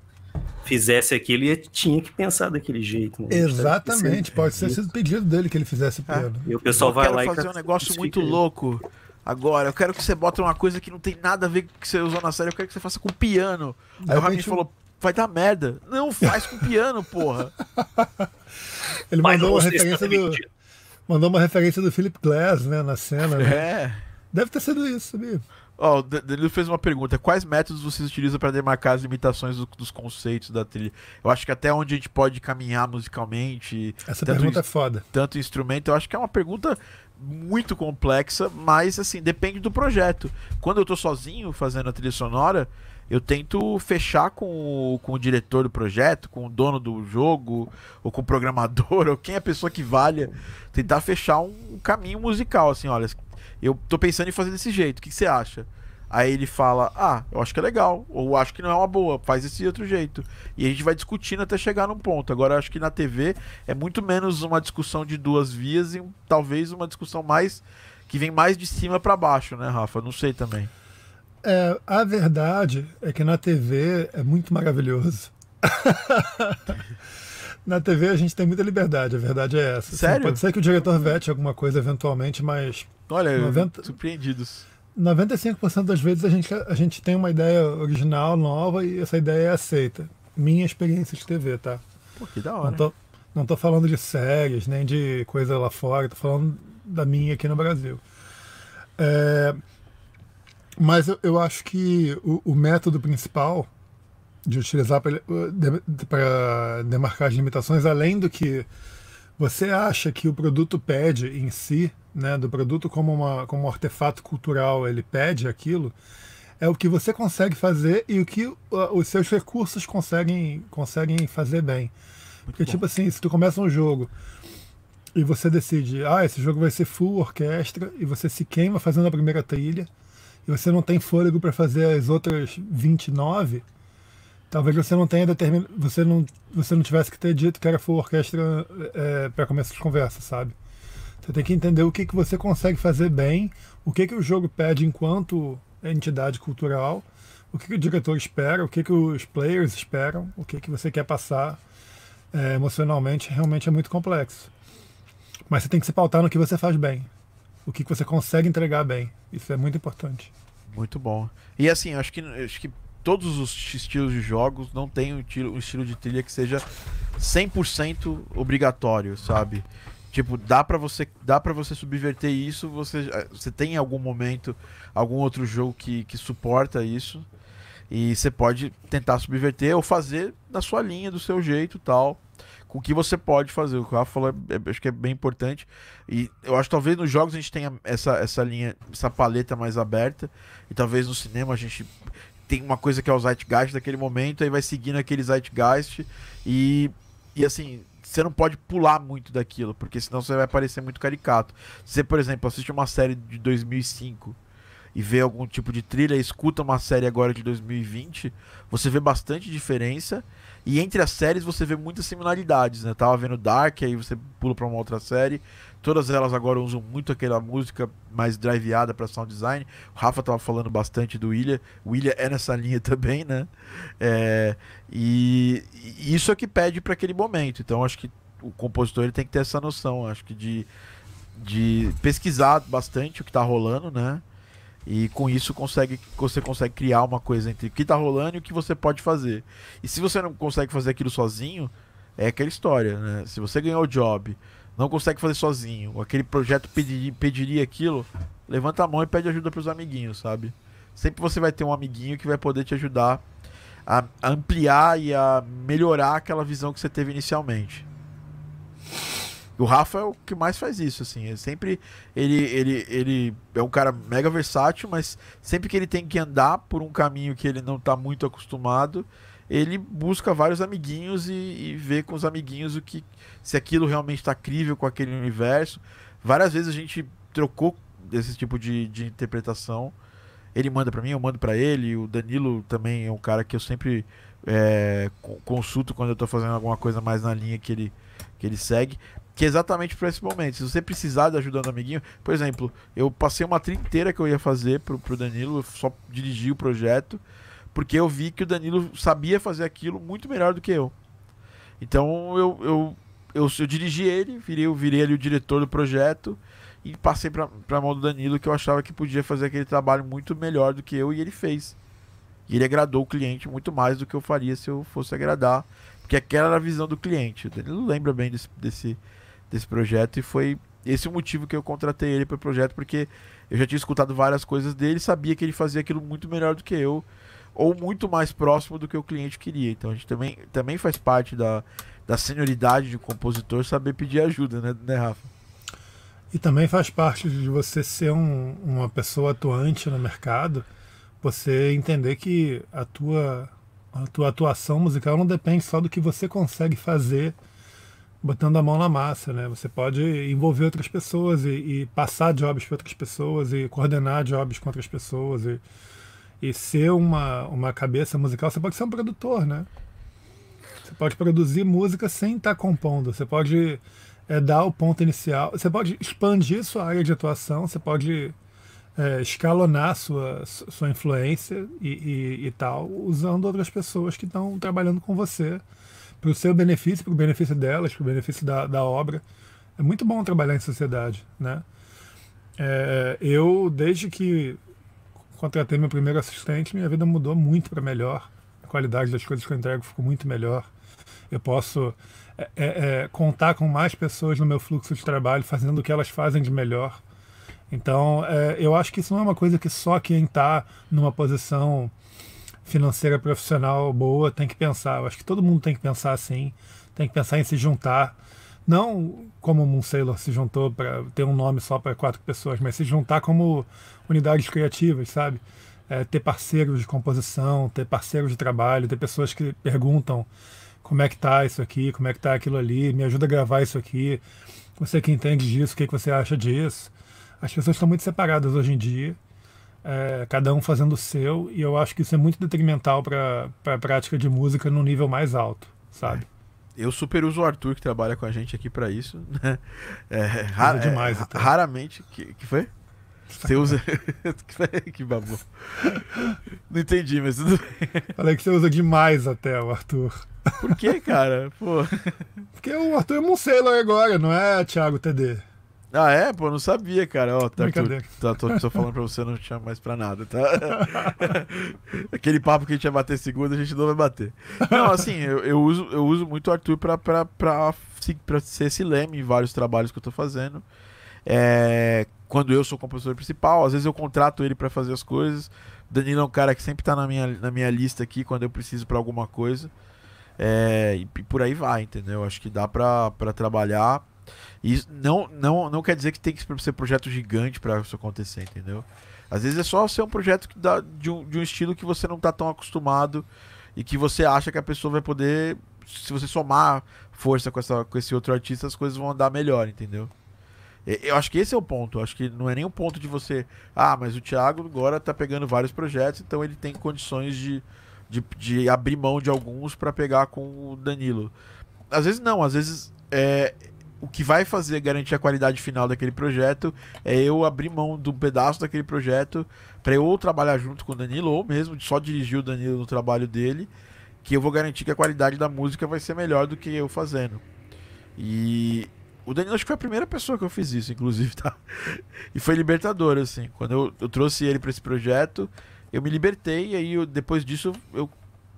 fizesse aquilo e tinha que pensar daquele jeito. Né? Exatamente, pode ser sido pedido dele que ele fizesse o Ah, e o pessoal vai lá e fazer um negócio muito louco. Agora, eu quero que você bote uma coisa que não tem nada a ver com o que você usou na série, eu quero que você faça com piano. Aí, Aí o Ramin falou, vai dar merda. Não, faz com piano, porra. [laughs] Ele mandou uma referência do. Mandou uma referência do Philip Glass, né, na cena. Né? É. Deve ter sido isso, sabia? Ó, oh, o Danilo fez uma pergunta: quais métodos vocês utilizam para demarcar as limitações do, dos conceitos da trilha? Eu acho que até onde a gente pode caminhar musicalmente. Essa pergunta é foda. Tanto instrumento, eu acho que é uma pergunta muito complexa, mas assim, depende do projeto. Quando eu tô sozinho fazendo a trilha sonora, eu tento fechar com o, com o diretor do projeto, com o dono do jogo, ou com o programador, [laughs] ou quem é a pessoa que valha, tentar fechar um, caminho musical, assim, olha, eu tô pensando em fazer desse jeito, o que, que você acha? Aí ele fala, ah, eu acho que é legal, ou acho que não é uma boa, faz esse outro jeito. E a gente vai discutindo até chegar num ponto. Agora, acho que na TV é muito menos uma discussão de duas vias e talvez uma discussão mais que vem mais de cima para baixo, né, Rafa? Não sei também. É, a verdade é que na TV é muito maravilhoso. [laughs] na TV a gente tem muita liberdade, a verdade é essa. Sério? Assim, pode ser que o diretor vete alguma coisa eventualmente, mas. Olha, 90... surpreendidos. 95% das vezes a gente, a gente tem uma ideia original, nova, e essa ideia é aceita. Minha experiência de TV, tá? Pô, que da hora. Não tô, não tô falando de séries, nem de coisa lá fora, tô falando da minha aqui no Brasil. É, mas eu, eu acho que o, o, método principal de utilizar para demarcar as limitações, além do que você acha que o produto pede em si, né, do produto como, uma, como um artefato cultural, ele pede aquilo, é o que você consegue fazer e o que uh, os seus recursos conseguem, conseguem fazer bem. Porque, Bom. tipo assim, se tu começa um jogo e você decide, ah, esse jogo vai ser full orquestra, e você se queima fazendo a primeira trilha, e você não tem fôlego para fazer as outras 29, talvez você não tenha determinado. Você não, você não tivesse que ter dito que era full orquestra é, para começo de conversa, sabe? Você tem que entender o que, que você consegue fazer bem, o que, que o jogo pede enquanto entidade cultural, o que, que o diretor espera, o que, que os players esperam, o que, que você quer passar é, emocionalmente, realmente é muito complexo. Mas você tem que se pautar no que você faz bem, o que, que você consegue entregar bem. Isso é muito importante. Muito bom. E assim, acho que, acho que todos os estilos de jogos não tem um, tiro, um estilo de trilha que seja 100% obrigatório, sabe? Tipo, dá para você dá para você subverter isso, você você tem em algum momento algum outro jogo que, que suporta isso e você pode tentar subverter ou fazer na sua linha, do seu jeito, tal com o que você pode fazer. O que o Rafa falou, é, é, acho que é bem importante. E eu acho que talvez nos jogos a gente tenha essa, essa linha, essa paleta mais aberta. E talvez no cinema a gente tem uma coisa que é o Zeitgeist daquele momento, aí vai seguindo aquele Zeitgeist. E, e assim, você não pode pular muito daquilo, porque senão você vai parecer muito caricato. Você, por exemplo, assiste uma série de 2005 e vê algum tipo de trilha, escuta uma série agora de 2020, você vê bastante diferença e entre as séries você vê muitas similaridades, né? Tava vendo Dark, aí você pula para uma outra série. Todas elas agora usam muito aquela música mais driveada para sound design. O Rafa tava falando bastante do William. O William é nessa [laughs] linha também, né? É, e, e, isso é que pede para aquele momento. Então acho que o compositor ele tem que ter essa noção, acho que de, de pesquisar bastante o que tá rolando, né? E com isso consegue, você consegue criar uma coisa entre o que está rolando e o que você pode fazer. E se você não consegue fazer aquilo sozinho, é aquela história, né? Se você ganhou o job, não consegue fazer sozinho, aquele projeto pediria, pediria aquilo, levanta a mão e pede ajuda para os amiguinhos, sabe? Sempre você vai ter um amiguinho que vai poder te ajudar a ampliar e a melhorar aquela visão que você teve inicialmente. O Rafa é o que mais faz isso, assim. Ele sempre. Ele, ele, ele é um cara mega versátil, mas sempre que ele tem que andar por um caminho que ele não está muito acostumado, ele busca vários amiguinhos e, e vê com os amiguinhos o que. Se aquilo realmente está crível com aquele universo. Várias vezes a gente trocou desse tipo de, de interpretação. Ele manda para mim, eu mando para ele. O Danilo também é um cara que eu sempre é, consulto quando eu estou fazendo alguma coisa mais na linha que ele, que ele segue que é exatamente para esse momento. Se você precisar de ajuda do amiguinho, por exemplo, eu passei uma trilha inteira que eu ia fazer pro, pro Danilo, só dirigi o projeto, porque eu vi que o Danilo sabia fazer aquilo muito melhor do que eu. Então eu, eu, eu, eu dirigi ele, virei, virei ali o diretor do projeto e passei para a mão do Danilo que eu achava que podia fazer aquele trabalho muito melhor do que eu e ele fez. E ele agradou o cliente muito mais do que eu faria se eu fosse agradar, porque aquela era a visão do cliente. O Danilo lembra bem desse, desse desse projeto e foi esse o motivo que eu contratei ele para o projeto, porque eu já tinha escutado várias coisas dele, sabia que ele fazia aquilo muito melhor do que eu, ou muito mais próximo do que o cliente queria. Então a gente também, também faz parte da, da senioridade de um compositor saber pedir ajuda, né, né Rafa? E também faz parte de você ser um, uma pessoa atuante no mercado, você entender que a tua, a tua atuação musical não depende só do que você consegue fazer botando a mão na massa, né? Você pode envolver outras pessoas e, e passar jobs para outras pessoas e coordenar jobs com outras pessoas e, e ser uma, uma cabeça musical. Você pode ser um produtor, né? Você pode produzir música sem estar tá compondo. Você pode é, dar o ponto inicial. Você pode expandir sua área de atuação. Você pode é, escalonar sua, sua influência e, e, e tal, usando outras pessoas que estão trabalhando com você para o seu benefício, para o benefício delas, para o benefício da, da obra. É muito bom trabalhar em sociedade, né? É, eu, desde que contratei meu primeiro assistente, minha vida mudou muito para melhor. A qualidade das coisas que eu entrego ficou muito melhor. Eu posso é, é, é, contar com mais pessoas no meu fluxo de trabalho, fazendo o que elas fazem de melhor. Então, é, eu acho que isso não é uma coisa que só quem está numa posição financeira profissional boa tem que pensar. Eu acho que todo mundo tem que pensar assim, tem que pensar em se juntar, Não como o Moon Sailor se juntou para ter um nome só para quatro pessoas, mas se juntar como unidades criativas, sabe? É, ter parceiros de composição, ter parceiros de trabalho, ter pessoas que perguntam como é que tá isso aqui, como é que tá aquilo ali, me ajuda a gravar isso aqui. Você que entende disso, o que, que você acha disso? As pessoas estão muito separadas hoje em dia, é, cada um fazendo o seu, e eu acho que isso é muito detrimental para a prática de música no nível mais alto, sabe? Eu super uso o Arthur, que trabalha com a gente aqui para isso. Né? É, ra demais, é, raramente. Que, que foi? Você [laughs] usa. [laughs] que babu. Não entendi, mas tudo bem. Falei que você usa demais até o Arthur. Por que, cara? Pô. [laughs] Porque o Arthur é Sailor agora, não é Thiago TD. Ah, é? Pô, não sabia, cara. Ó, tá, Arthur, tá, tô, tô falando pra você, não chamo mais pra nada, tá? [laughs] Aquele papo que a gente ia bater segunda, a gente não vai bater. Não, assim, eu, eu uso, eu uso muito o Arthur pra, pra, pra, pra ser esse leme em vários trabalhos que eu tô fazendo. É, quando eu sou o compositor principal, às vezes eu contrato ele para fazer as coisas. Danilo é um cara que sempre tá na minha, na minha lista aqui quando eu preciso para alguma coisa. É, e, e, por aí vai, entendeu? Acho que dá pra, pra trabalhar. E não, não, não quer dizer que tem que ser projeto gigante para isso acontecer, entendeu? Às vezes é só ser um projeto que dá, de, um, de um estilo que você não tá tão acostumado e que você acha que a pessoa vai poder. Se você somar força com, essa, com esse outro artista, as coisas vão andar melhor, entendeu? Eu acho que esse é o ponto. Eu acho que não é nem o ponto de você. Ah, mas o Thiago agora tá pegando vários projetos, então ele tem condições de, de, de abrir mão de alguns para pegar com o Danilo. Às vezes não, às vezes é, o que vai fazer garantir a qualidade final daquele projeto é eu abrir mão de um pedaço daquele projeto para eu trabalhar junto com o Danilo ou mesmo só dirigir o Danilo no trabalho dele, que eu vou garantir que a qualidade da música vai ser melhor do que eu fazendo. E o Danilo acho que foi a primeira pessoa que eu fiz isso, inclusive, tá? [laughs] E foi libertador, assim. Quando eu, eu trouxe ele para esse projeto, eu me libertei e aí eu, depois disso eu,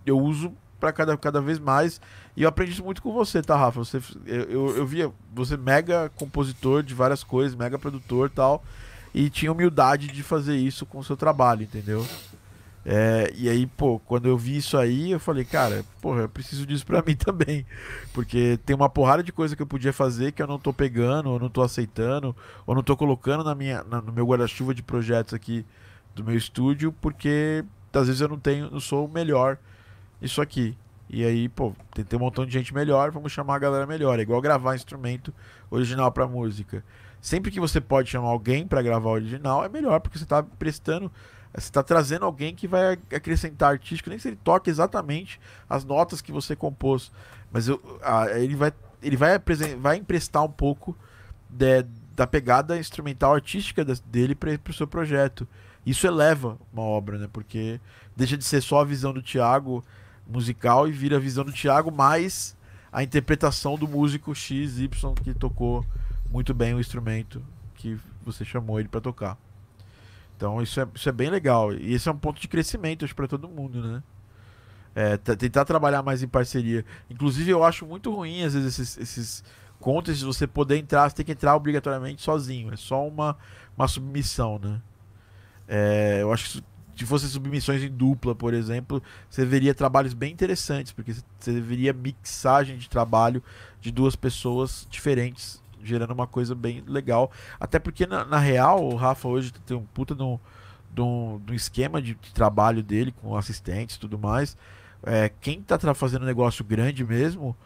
eu uso para cada, cada vez mais. E eu aprendi muito com você, tá, Rafa? Você, eu, eu, eu via você mega compositor de várias coisas, mega produtor tal. E tinha humildade de fazer isso com o seu trabalho, entendeu? É, e aí, pô, quando eu vi isso aí, eu falei, cara, porra, eu preciso disso pra [laughs] mim também. Porque tem uma porrada de coisa que eu podia fazer que eu não tô pegando, ou não tô aceitando, ou não tô colocando na minha, na, no meu guarda-chuva de projetos aqui do meu estúdio, porque às vezes eu não tenho, não sou o melhor isso aqui. E aí, pô, tem, tem um montão de gente melhor, vamos chamar a galera melhor. É igual gravar instrumento original pra música. Sempre que você pode chamar alguém para gravar original, é melhor, porque você tá prestando você está trazendo alguém que vai acrescentar artístico, nem se ele toque exatamente as notas que você compôs, mas eu, ele vai, ele vai, vai emprestar um pouco de, da pegada instrumental artística dele para o seu projeto. Isso eleva uma obra, né? Porque deixa de ser só a visão do Thiago musical e vira a visão do Thiago mais a interpretação do músico X, Y que tocou muito bem o instrumento que você chamou ele para tocar. Então isso é, isso é bem legal. E esse é um ponto de crescimento, acho, para todo mundo, né? É, tentar trabalhar mais em parceria. Inclusive, eu acho muito ruim, às vezes, esses, esses contas, você poder entrar, você tem que entrar obrigatoriamente sozinho. É só uma, uma submissão, né? É, eu acho que se fossem submissões em dupla, por exemplo, você veria trabalhos bem interessantes, porque você veria mixagem de trabalho de duas pessoas diferentes gerando uma coisa bem legal. Até porque, na, na real, o Rafa hoje tem um puta no, do, do esquema de, de, trabalho dele com assistentes e tudo mais. É, quem tá fazendo negócio grande mesmo,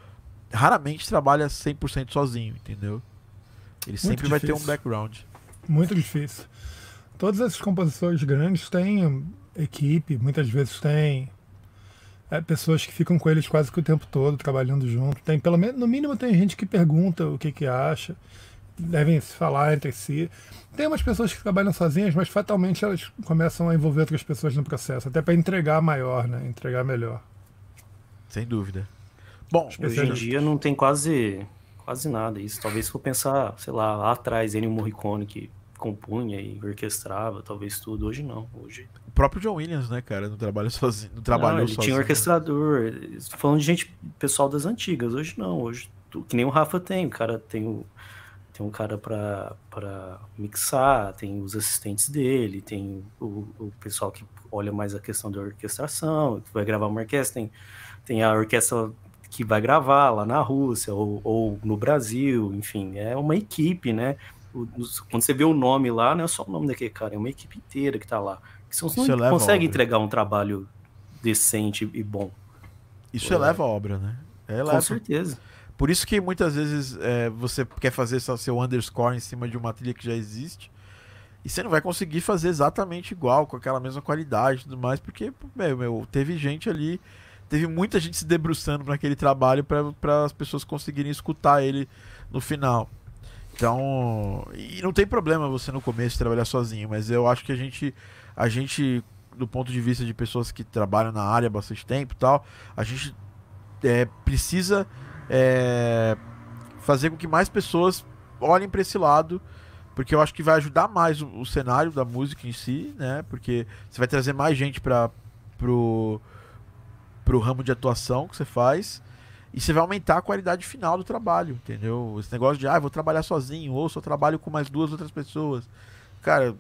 raramente trabalha 100% sozinho, entendeu? Ele Muito sempre difícil. vai ter um background. Muito difícil. Todos esses compositores grandes têm equipe, muitas vezes têm é, pessoas que ficam com eles quase que o tempo todo trabalhando junto. Tem pelo menos, no mínimo, tem gente que pergunta o que que acha, devem se falar entre si. Tem umas pessoas que trabalham sozinhas, mas fatalmente elas começam a envolver outras pessoas no processo, até para entregar maior, né? Entregar melhor. Sem dúvida. Bom, hoje em dia não tem quase quase nada isso. Talvez se for pensar, sei lá, lá atrás, Ennio Morricone que compunha e orquestrava, talvez tudo. Hoje não. Hoje o próprio John Williams, né, cara, não trabalha [laughs] sozinho, não trabalhou não, ele sozinho. tinha orquestrador. Estou falando de gente, pessoal das antigas. Hoje não, hoje que nem o Rafa tem, o cara tem o tem um cara para mixar, tem os assistentes dele, tem o, o, pessoal que olha mais a questão da orquestração, que vai gravar uma orquestra, tem, tem a orquestra que vai gravar lá na Rússia ou, ou no Brasil, enfim, é uma equipe, né? Quando você vê o nome lá, não é só o nome daquele cara, é uma equipe inteira que tá lá. Que você não consegue entregar um trabalho decente e bom. Isso é. eleva a obra, né? É eleva. Com certeza. Por isso que muitas vezes é, você quer fazer seu underscore em cima de uma trilha que já existe. E você não vai conseguir fazer exatamente igual, com aquela mesma qualidade e tudo mais, porque, meu, meu, teve gente ali, teve muita gente se debruçando naquele trabalho para as pessoas conseguirem escutar ele no final. Então, e não tem problema você no começo trabalhar sozinho, mas eu acho que a gente, a gente, do ponto de vista de pessoas que trabalham na área há bastante tempo e tal, a gente é, precisa é, fazer com que mais pessoas olhem para esse lado, porque eu acho que vai ajudar mais o, o, cenário da música em si, né? Porque você vai trazer mais gente para pro pro ramo de atuação que você faz e você vai aumentar a qualidade final do trabalho, entendeu? Esse negócio de ah, vou trabalhar sozinho ou só trabalho com mais duas outras pessoas. Cara,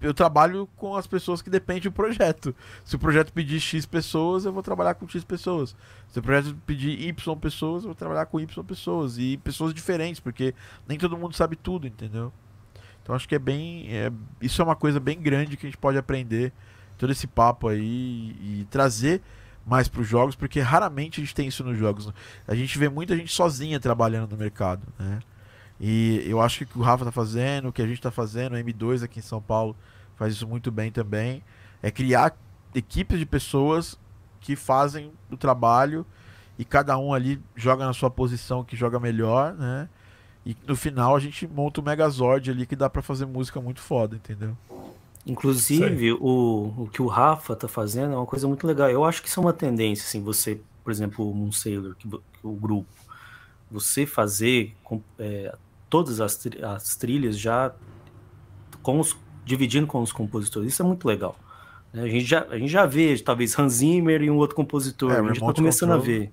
eu trabalho com as pessoas que dependem do projeto. Se o projeto pedir X pessoas, eu vou trabalhar com X pessoas. Se o projeto pedir Y pessoas, eu vou trabalhar com Y pessoas. E pessoas diferentes, porque nem todo mundo sabe tudo, entendeu? Então acho que é bem. É, isso é uma coisa bem grande que a gente pode aprender. Todo esse papo aí e, trazer mais para os jogos, porque raramente a gente tem isso nos jogos. A gente vê muita gente sozinha trabalhando no mercado, né? E eu acho que o que o Rafa tá fazendo, o que a gente tá fazendo, o M2 aqui em São Paulo faz isso muito bem também, é criar equipes de pessoas que fazem o trabalho e cada um ali joga na sua posição que joga melhor, né? E no final a gente monta o Megazord ali que dá para fazer música muito foda, entendeu? Inclusive, o, o que o Rafa tá fazendo é uma coisa muito legal. Eu acho que isso é uma tendência, assim, você, por exemplo, o Moon Sailor, que, o grupo, você fazer é, todas as, as trilhas já com os, dividindo com os compositores. Isso é muito legal. Né? A, gente já, a gente já vê, talvez, Hans Zimmer e um outro compositor. É, a gente está começando control. a ver.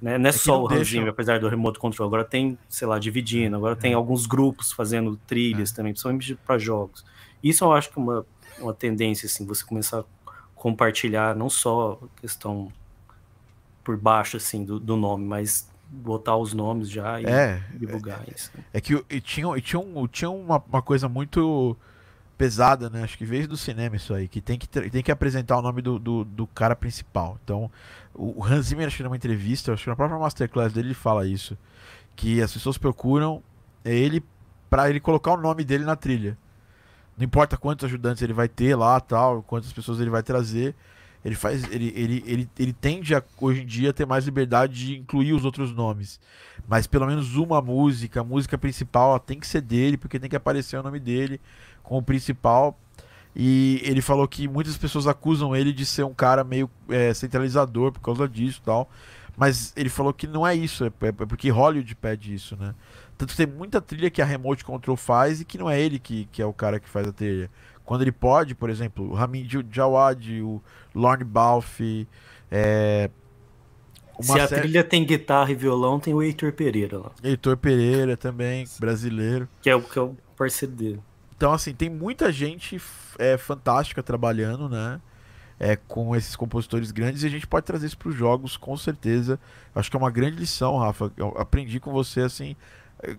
Né? Não é, é só o Hans Zimmer, apesar do remote control. Agora tem, sei lá, dividindo. Agora é. tem alguns grupos fazendo trilhas é. também, principalmente para jogos. Isso eu acho que é uma, uma tendência, assim, você começar a compartilhar não só a questão por baixo, assim, do, do nome, mas botar os nomes já e é, divulgar é, isso. Né? É que e tinha, e tinha, um, tinha uma, uma coisa muito pesada, né? Acho que veio do cinema isso aí, que tem que, tem que apresentar o nome do, do, do cara principal. Então, o Hans Zimmer, acho que numa entrevista, acho que na própria Masterclass dele, ele fala isso. Que as pessoas procuram ele para ele colocar o nome dele na trilha. Não importa quantos ajudantes ele vai ter lá, tal, quantas pessoas ele vai trazer, ele faz. Ele, ele, ele, ele tende a, hoje em dia, ter mais liberdade de incluir os outros nomes. Mas pelo menos uma música, a música principal, tem que ser dele, porque tem que aparecer o nome dele como principal. E ele falou que muitas pessoas acusam ele de ser um cara meio é, centralizador por causa disso tal. Mas ele falou que não é isso, é, é porque Hollywood pede isso, né? Tanto que tem muita trilha que a Remote Control faz e que não é ele que, que é o cara que faz a trilha. Quando ele pode, por exemplo, o Ramin Djawad, o Lorne Balfe, é, Se a série... trilha tem guitarra e violão, tem o Heitor Pereira lá. Heitor Pereira também, brasileiro. Que é o, que é o parceiro dele. Então, assim, tem muita gente é, fantástica trabalhando, né? É, com esses compositores grandes e a gente pode trazer isso para os jogos, com certeza. Acho que é uma grande lição, Rafa. Eu aprendi com você, assim.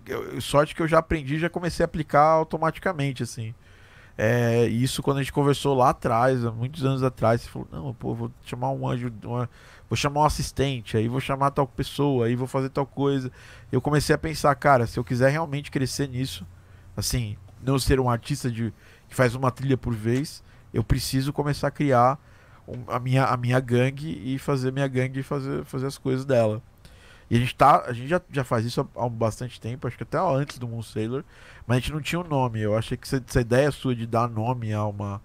Eu, sorte que eu já aprendi já comecei a aplicar automaticamente, assim. É, isso quando a gente conversou lá atrás, muitos anos atrás, você falou, não, pô, vou chamar um anjo, uma, vou chamar um assistente, aí vou chamar tal pessoa, aí vou fazer tal coisa. Eu comecei a pensar, cara, se eu quiser realmente crescer nisso, assim, não ser um artista de, que faz uma trilha por vez, eu preciso começar a criar a, minha, a minha gangue e fazer minha gangue fazer, fazer as coisas dela. E a gente, tá, a gente já, já faz isso há, há bastante tempo, acho que até antes do Moon Sailor, mas a gente não tinha um nome. Eu achei que essa, ideia sua de dar nome a uma,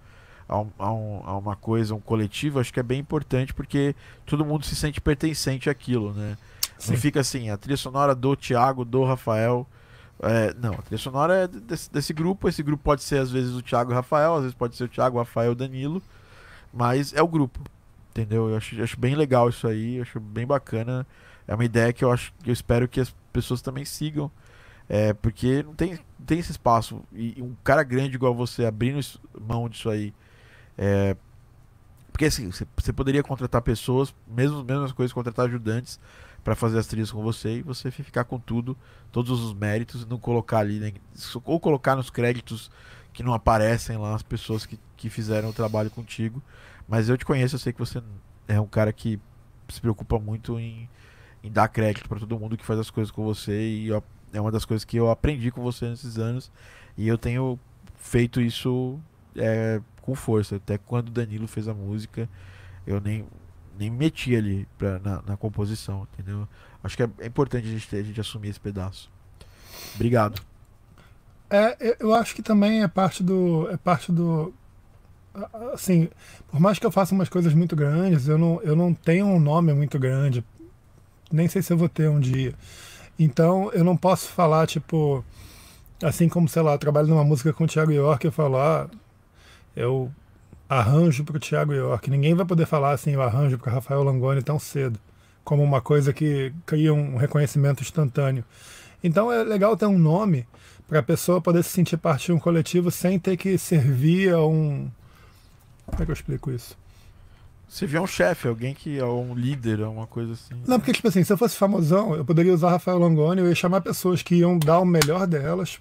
a, um, a, um, a, uma coisa, um coletivo, acho que é bem importante porque todo mundo se sente pertencente àquilo, né? Sim. Não fica assim, a trilha sonora do Thiago, do Rafael. É, não, a trilha sonora é desse, desse, grupo. Esse grupo pode ser às vezes o Thiago e o Rafael, às vezes pode ser o Thiago, o Rafael e o Danilo. Mas é o grupo, entendeu? Eu acho, eu acho bem legal isso aí, acho bem bacana é uma ideia que eu acho que eu espero que as pessoas também sigam. É, porque não tem, tem esse espaço. E, um cara grande igual você abrindo mão disso aí. É, Porque assim, você poderia contratar pessoas, mesmo mesmas coisas, contratar ajudantes para fazer as trilhas com você e você ficar com tudo, todos os méritos, não colocar ali, né, ou colocar nos créditos que não aparecem lá as pessoas que, que fizeram o trabalho contigo. Mas eu te conheço, eu sei que você é um cara que se preocupa muito em, em dar crédito para todo mundo que faz as coisas com você e eu, é uma das coisas que eu aprendi com você nesses anos e eu tenho feito isso é, com força. Até quando o Danilo fez a música, eu nem, nem me meti ali pra, na, na composição, entendeu? Acho que é, é importante a gente, ter, a gente assumir esse pedaço. Obrigado. É, eu acho que também é parte do. É parte do. Assim, por mais que eu faça umas coisas muito grandes, eu não, eu não tenho um nome muito grande. Nem sei se eu vou ter um dia. Então, eu não posso falar, tipo. Assim como, sei lá, eu trabalho numa música com o Thiago York, eu falo, ah, eu arranjo para o Thiago York. Ninguém vai poder falar assim, eu arranjo para Rafael Langoni tão cedo, como uma coisa que cria um reconhecimento instantâneo. Então é legal ter um nome para a pessoa poder se sentir parte de um coletivo sem ter que servir a um. Como é que eu explico isso? Servir a um chefe, alguém que é um líder, uma coisa assim. Não, porque, tipo assim, se eu fosse famosão, eu poderia usar Rafael Langoni, eu ia chamar pessoas que iam dar o melhor delas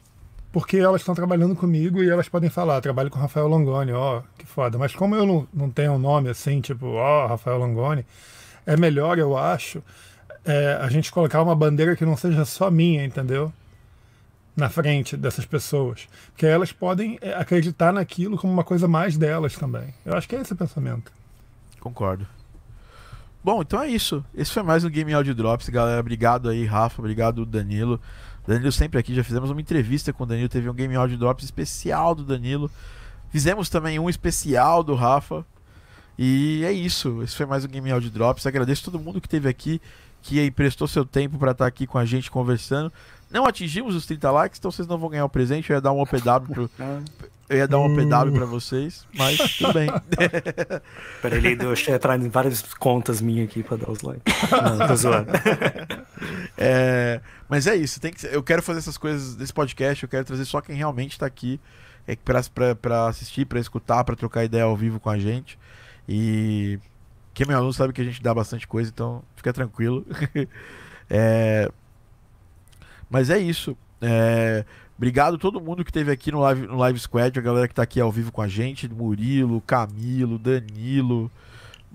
porque elas estão trabalhando comigo e elas podem falar, trabalho com Rafael Longoni, ó, que foda. Mas como eu não, não tenho um nome assim, tipo, ó, Rafael Longoni, é melhor, eu acho, é, a gente colocar uma bandeira que não seja só minha, entendeu? Na frente dessas pessoas. Porque elas podem é, acreditar naquilo como uma coisa mais delas também. Eu acho que é esse o pensamento. Concordo. Bom, então é isso. Esse foi mais um Game Audio Drops, galera. Obrigado aí, Rafa. Obrigado, Danilo. Danilo sempre aqui, já fizemos uma entrevista com o Danilo, teve um Game Audio Drops especial do Danilo. Fizemos também um especial do Rafa. E é isso. Esse foi mais um Game Audio Drops. Agradeço todo mundo que esteve aqui, que emprestou seu tempo para estar tá aqui com a gente conversando. Não atingimos os 30 likes, então vocês não vão ganhar o presente. Eu ia dar um OPW pro, eu ia dar um OPW pra vocês, mas tudo bem. [laughs] Peraí, deixa eu entrar em várias contas minhas aqui pra dar os likes. [laughs] Não, tô zoando. [laughs] É, mas é isso, tem que, eu quero fazer essas coisas desse podcast, eu quero trazer só quem realmente tá aqui é, pra, pra, pra assistir, pra escutar, pra trocar ideia ao vivo com a gente. E quem é meu aluno sabe que a gente dá bastante coisa, então fica tranquilo. é, mas é isso. É, obrigado a todo mundo que esteve aqui no Live, no Live Squad, a galera que está aqui ao vivo com a gente, Murilo, Camilo, Danilo,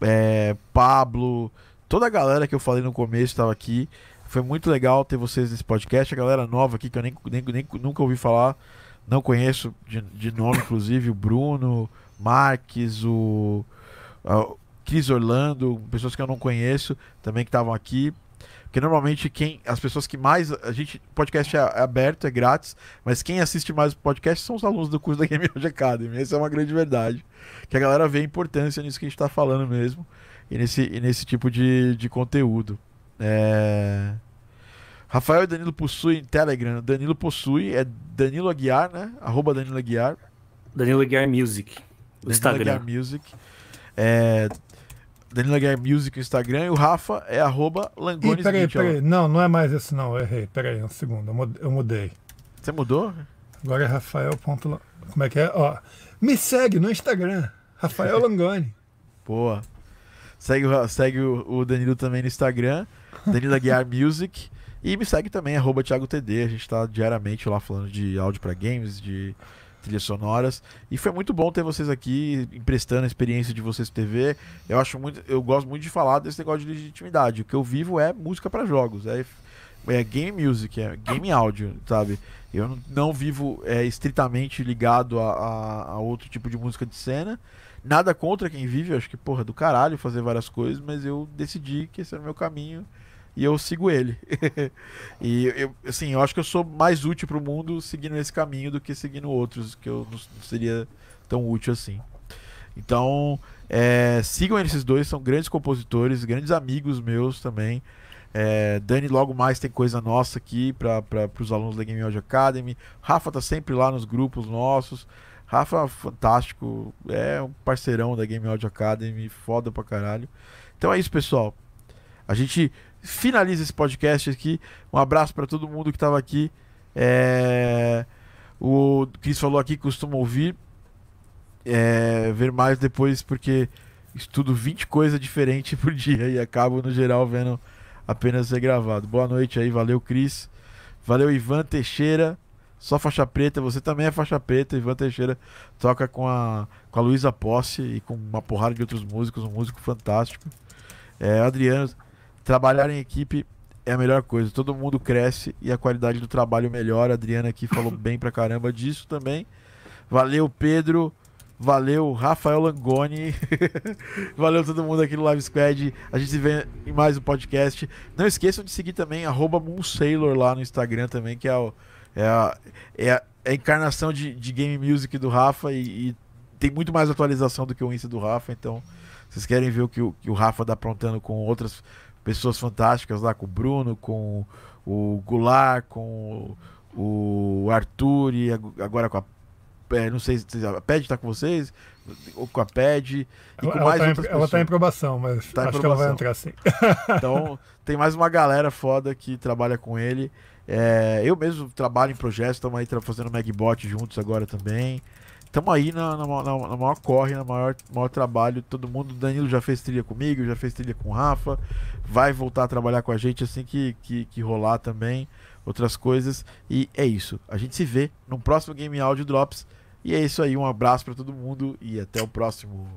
é, Pablo, toda a galera que eu falei no começo estava aqui. Foi muito legal ter vocês nesse podcast. A galera nova aqui que eu nem, nem, nem nunca ouvi falar, não conheço de, de nome, inclusive, o Bruno, Marques, o, o Cris Orlando, pessoas que eu não conheço também que estavam aqui. Porque normalmente quem. As pessoas que mais. A gente. podcast é, é aberto, é grátis, mas quem assiste mais o podcast são os alunos do curso da Game Audio Academy. Essa é uma grande verdade. Que a galera vê a importância nisso que a gente está falando mesmo. E nesse, e nesse tipo de, de conteúdo. É... Rafael e Danilo possuem Telegram. Danilo possui, é Danilo Aguiar, né? Arroba Danilo Aguiar. Danilo Aguiar Music. Danilo Instagram. Aguiar Music. É, Danilo Aguiar Music no Instagram e o Rafa é arroba Langones Ih, peraí, peraí. Não, não é mais esse não, eu errei. Peraí, um segundo, eu mudei. Você mudou? Agora é Rafael. Como é que é? Ó, me segue no Instagram, Rafael [laughs] Langoni. Boa. Segue, segue o Danilo também no Instagram, Danilo Aguiar Music. E me segue também, arroba Thiago TD. A gente tá diariamente lá falando de áudio para games, de trilhas sonoras. E foi muito bom ter vocês aqui emprestando a experiência de vocês TV. Eu acho muito, eu gosto muito de falar desse negócio de legitimidade. O que eu vivo é música para jogos, é, é game music, é game áudio, sabe? Eu não vivo é, estritamente ligado a, a, a, outro tipo de música de cena. Nada contra quem vive, eu acho que, porra, do caralho fazer várias coisas, mas eu decidi que esse era o meu caminho e eu sigo ele. [laughs] e eu, assim, eu acho que eu sou mais útil para o mundo seguindo esse caminho do que seguindo outros, que eu não seria tão útil assim. Então, é, sigam esses dois, são grandes compositores, grandes amigos meus também. É, Dani logo mais tem coisa nossa aqui para os alunos da Game Audio Academy. Rafa tá sempre lá nos grupos nossos. Rafa, fantástico, é um parceirão da Game Audio Academy, foda pra caralho. Então é isso, pessoal. A gente finaliza esse podcast aqui. Um abraço para todo mundo que estava aqui. É... O Cris falou aqui que costuma ouvir. É... Ver mais depois, porque estudo 20 coisas diferentes [laughs] por dia e acabo, no geral, vendo apenas ser gravado. Boa noite aí, valeu, Cris. Valeu, Ivan Teixeira. Só faixa preta, você também é faixa preta. Ivan Teixeira toca com a, com a Luísa Posse e com uma porrada de outros músicos, um músico fantástico. É, Adriano, trabalhar em equipe é a melhor coisa. Todo mundo cresce e a qualidade do trabalho melhora. A Adriana aqui falou bem pra caramba disso também. Valeu, Pedro. Valeu, Rafael Langoni. [laughs] Valeu todo mundo aqui no Live Squad. A gente se vê em mais um podcast. Não esqueçam de seguir também Moonsailor lá no Instagram também, que é, o, é, a, é, a, é a encarnação de, de game music do Rafa e, e, tem muito mais atualização do que o Insta do Rafa. Então, vocês querem ver o que o, que o Rafa tá aprontando com outras pessoas fantásticas lá, com o Bruno, com o Goulart, com o Arthur e agora com a é, não sei se a PED está com vocês, ou com a PED. E com ela, mais tá em, ela tá em probação, mas tá acho que ela vai entrar sim. [laughs] então, tem mais uma galera foda que trabalha com ele. É, eu mesmo trabalho em projetos, estamos aí fazendo Magbot juntos agora também. Estamos aí na, na, na, na, maior corre, na maior, maior trabalho. Todo mundo, Danilo já fez trilha comigo, já fez trilha com o Rafa. Vai voltar a trabalhar com a gente assim que, que, que rolar também. Outras coisas. E é isso. A gente se vê no próximo Game Audio Drops. E é isso aí, um abraço para todo mundo e até o próximo.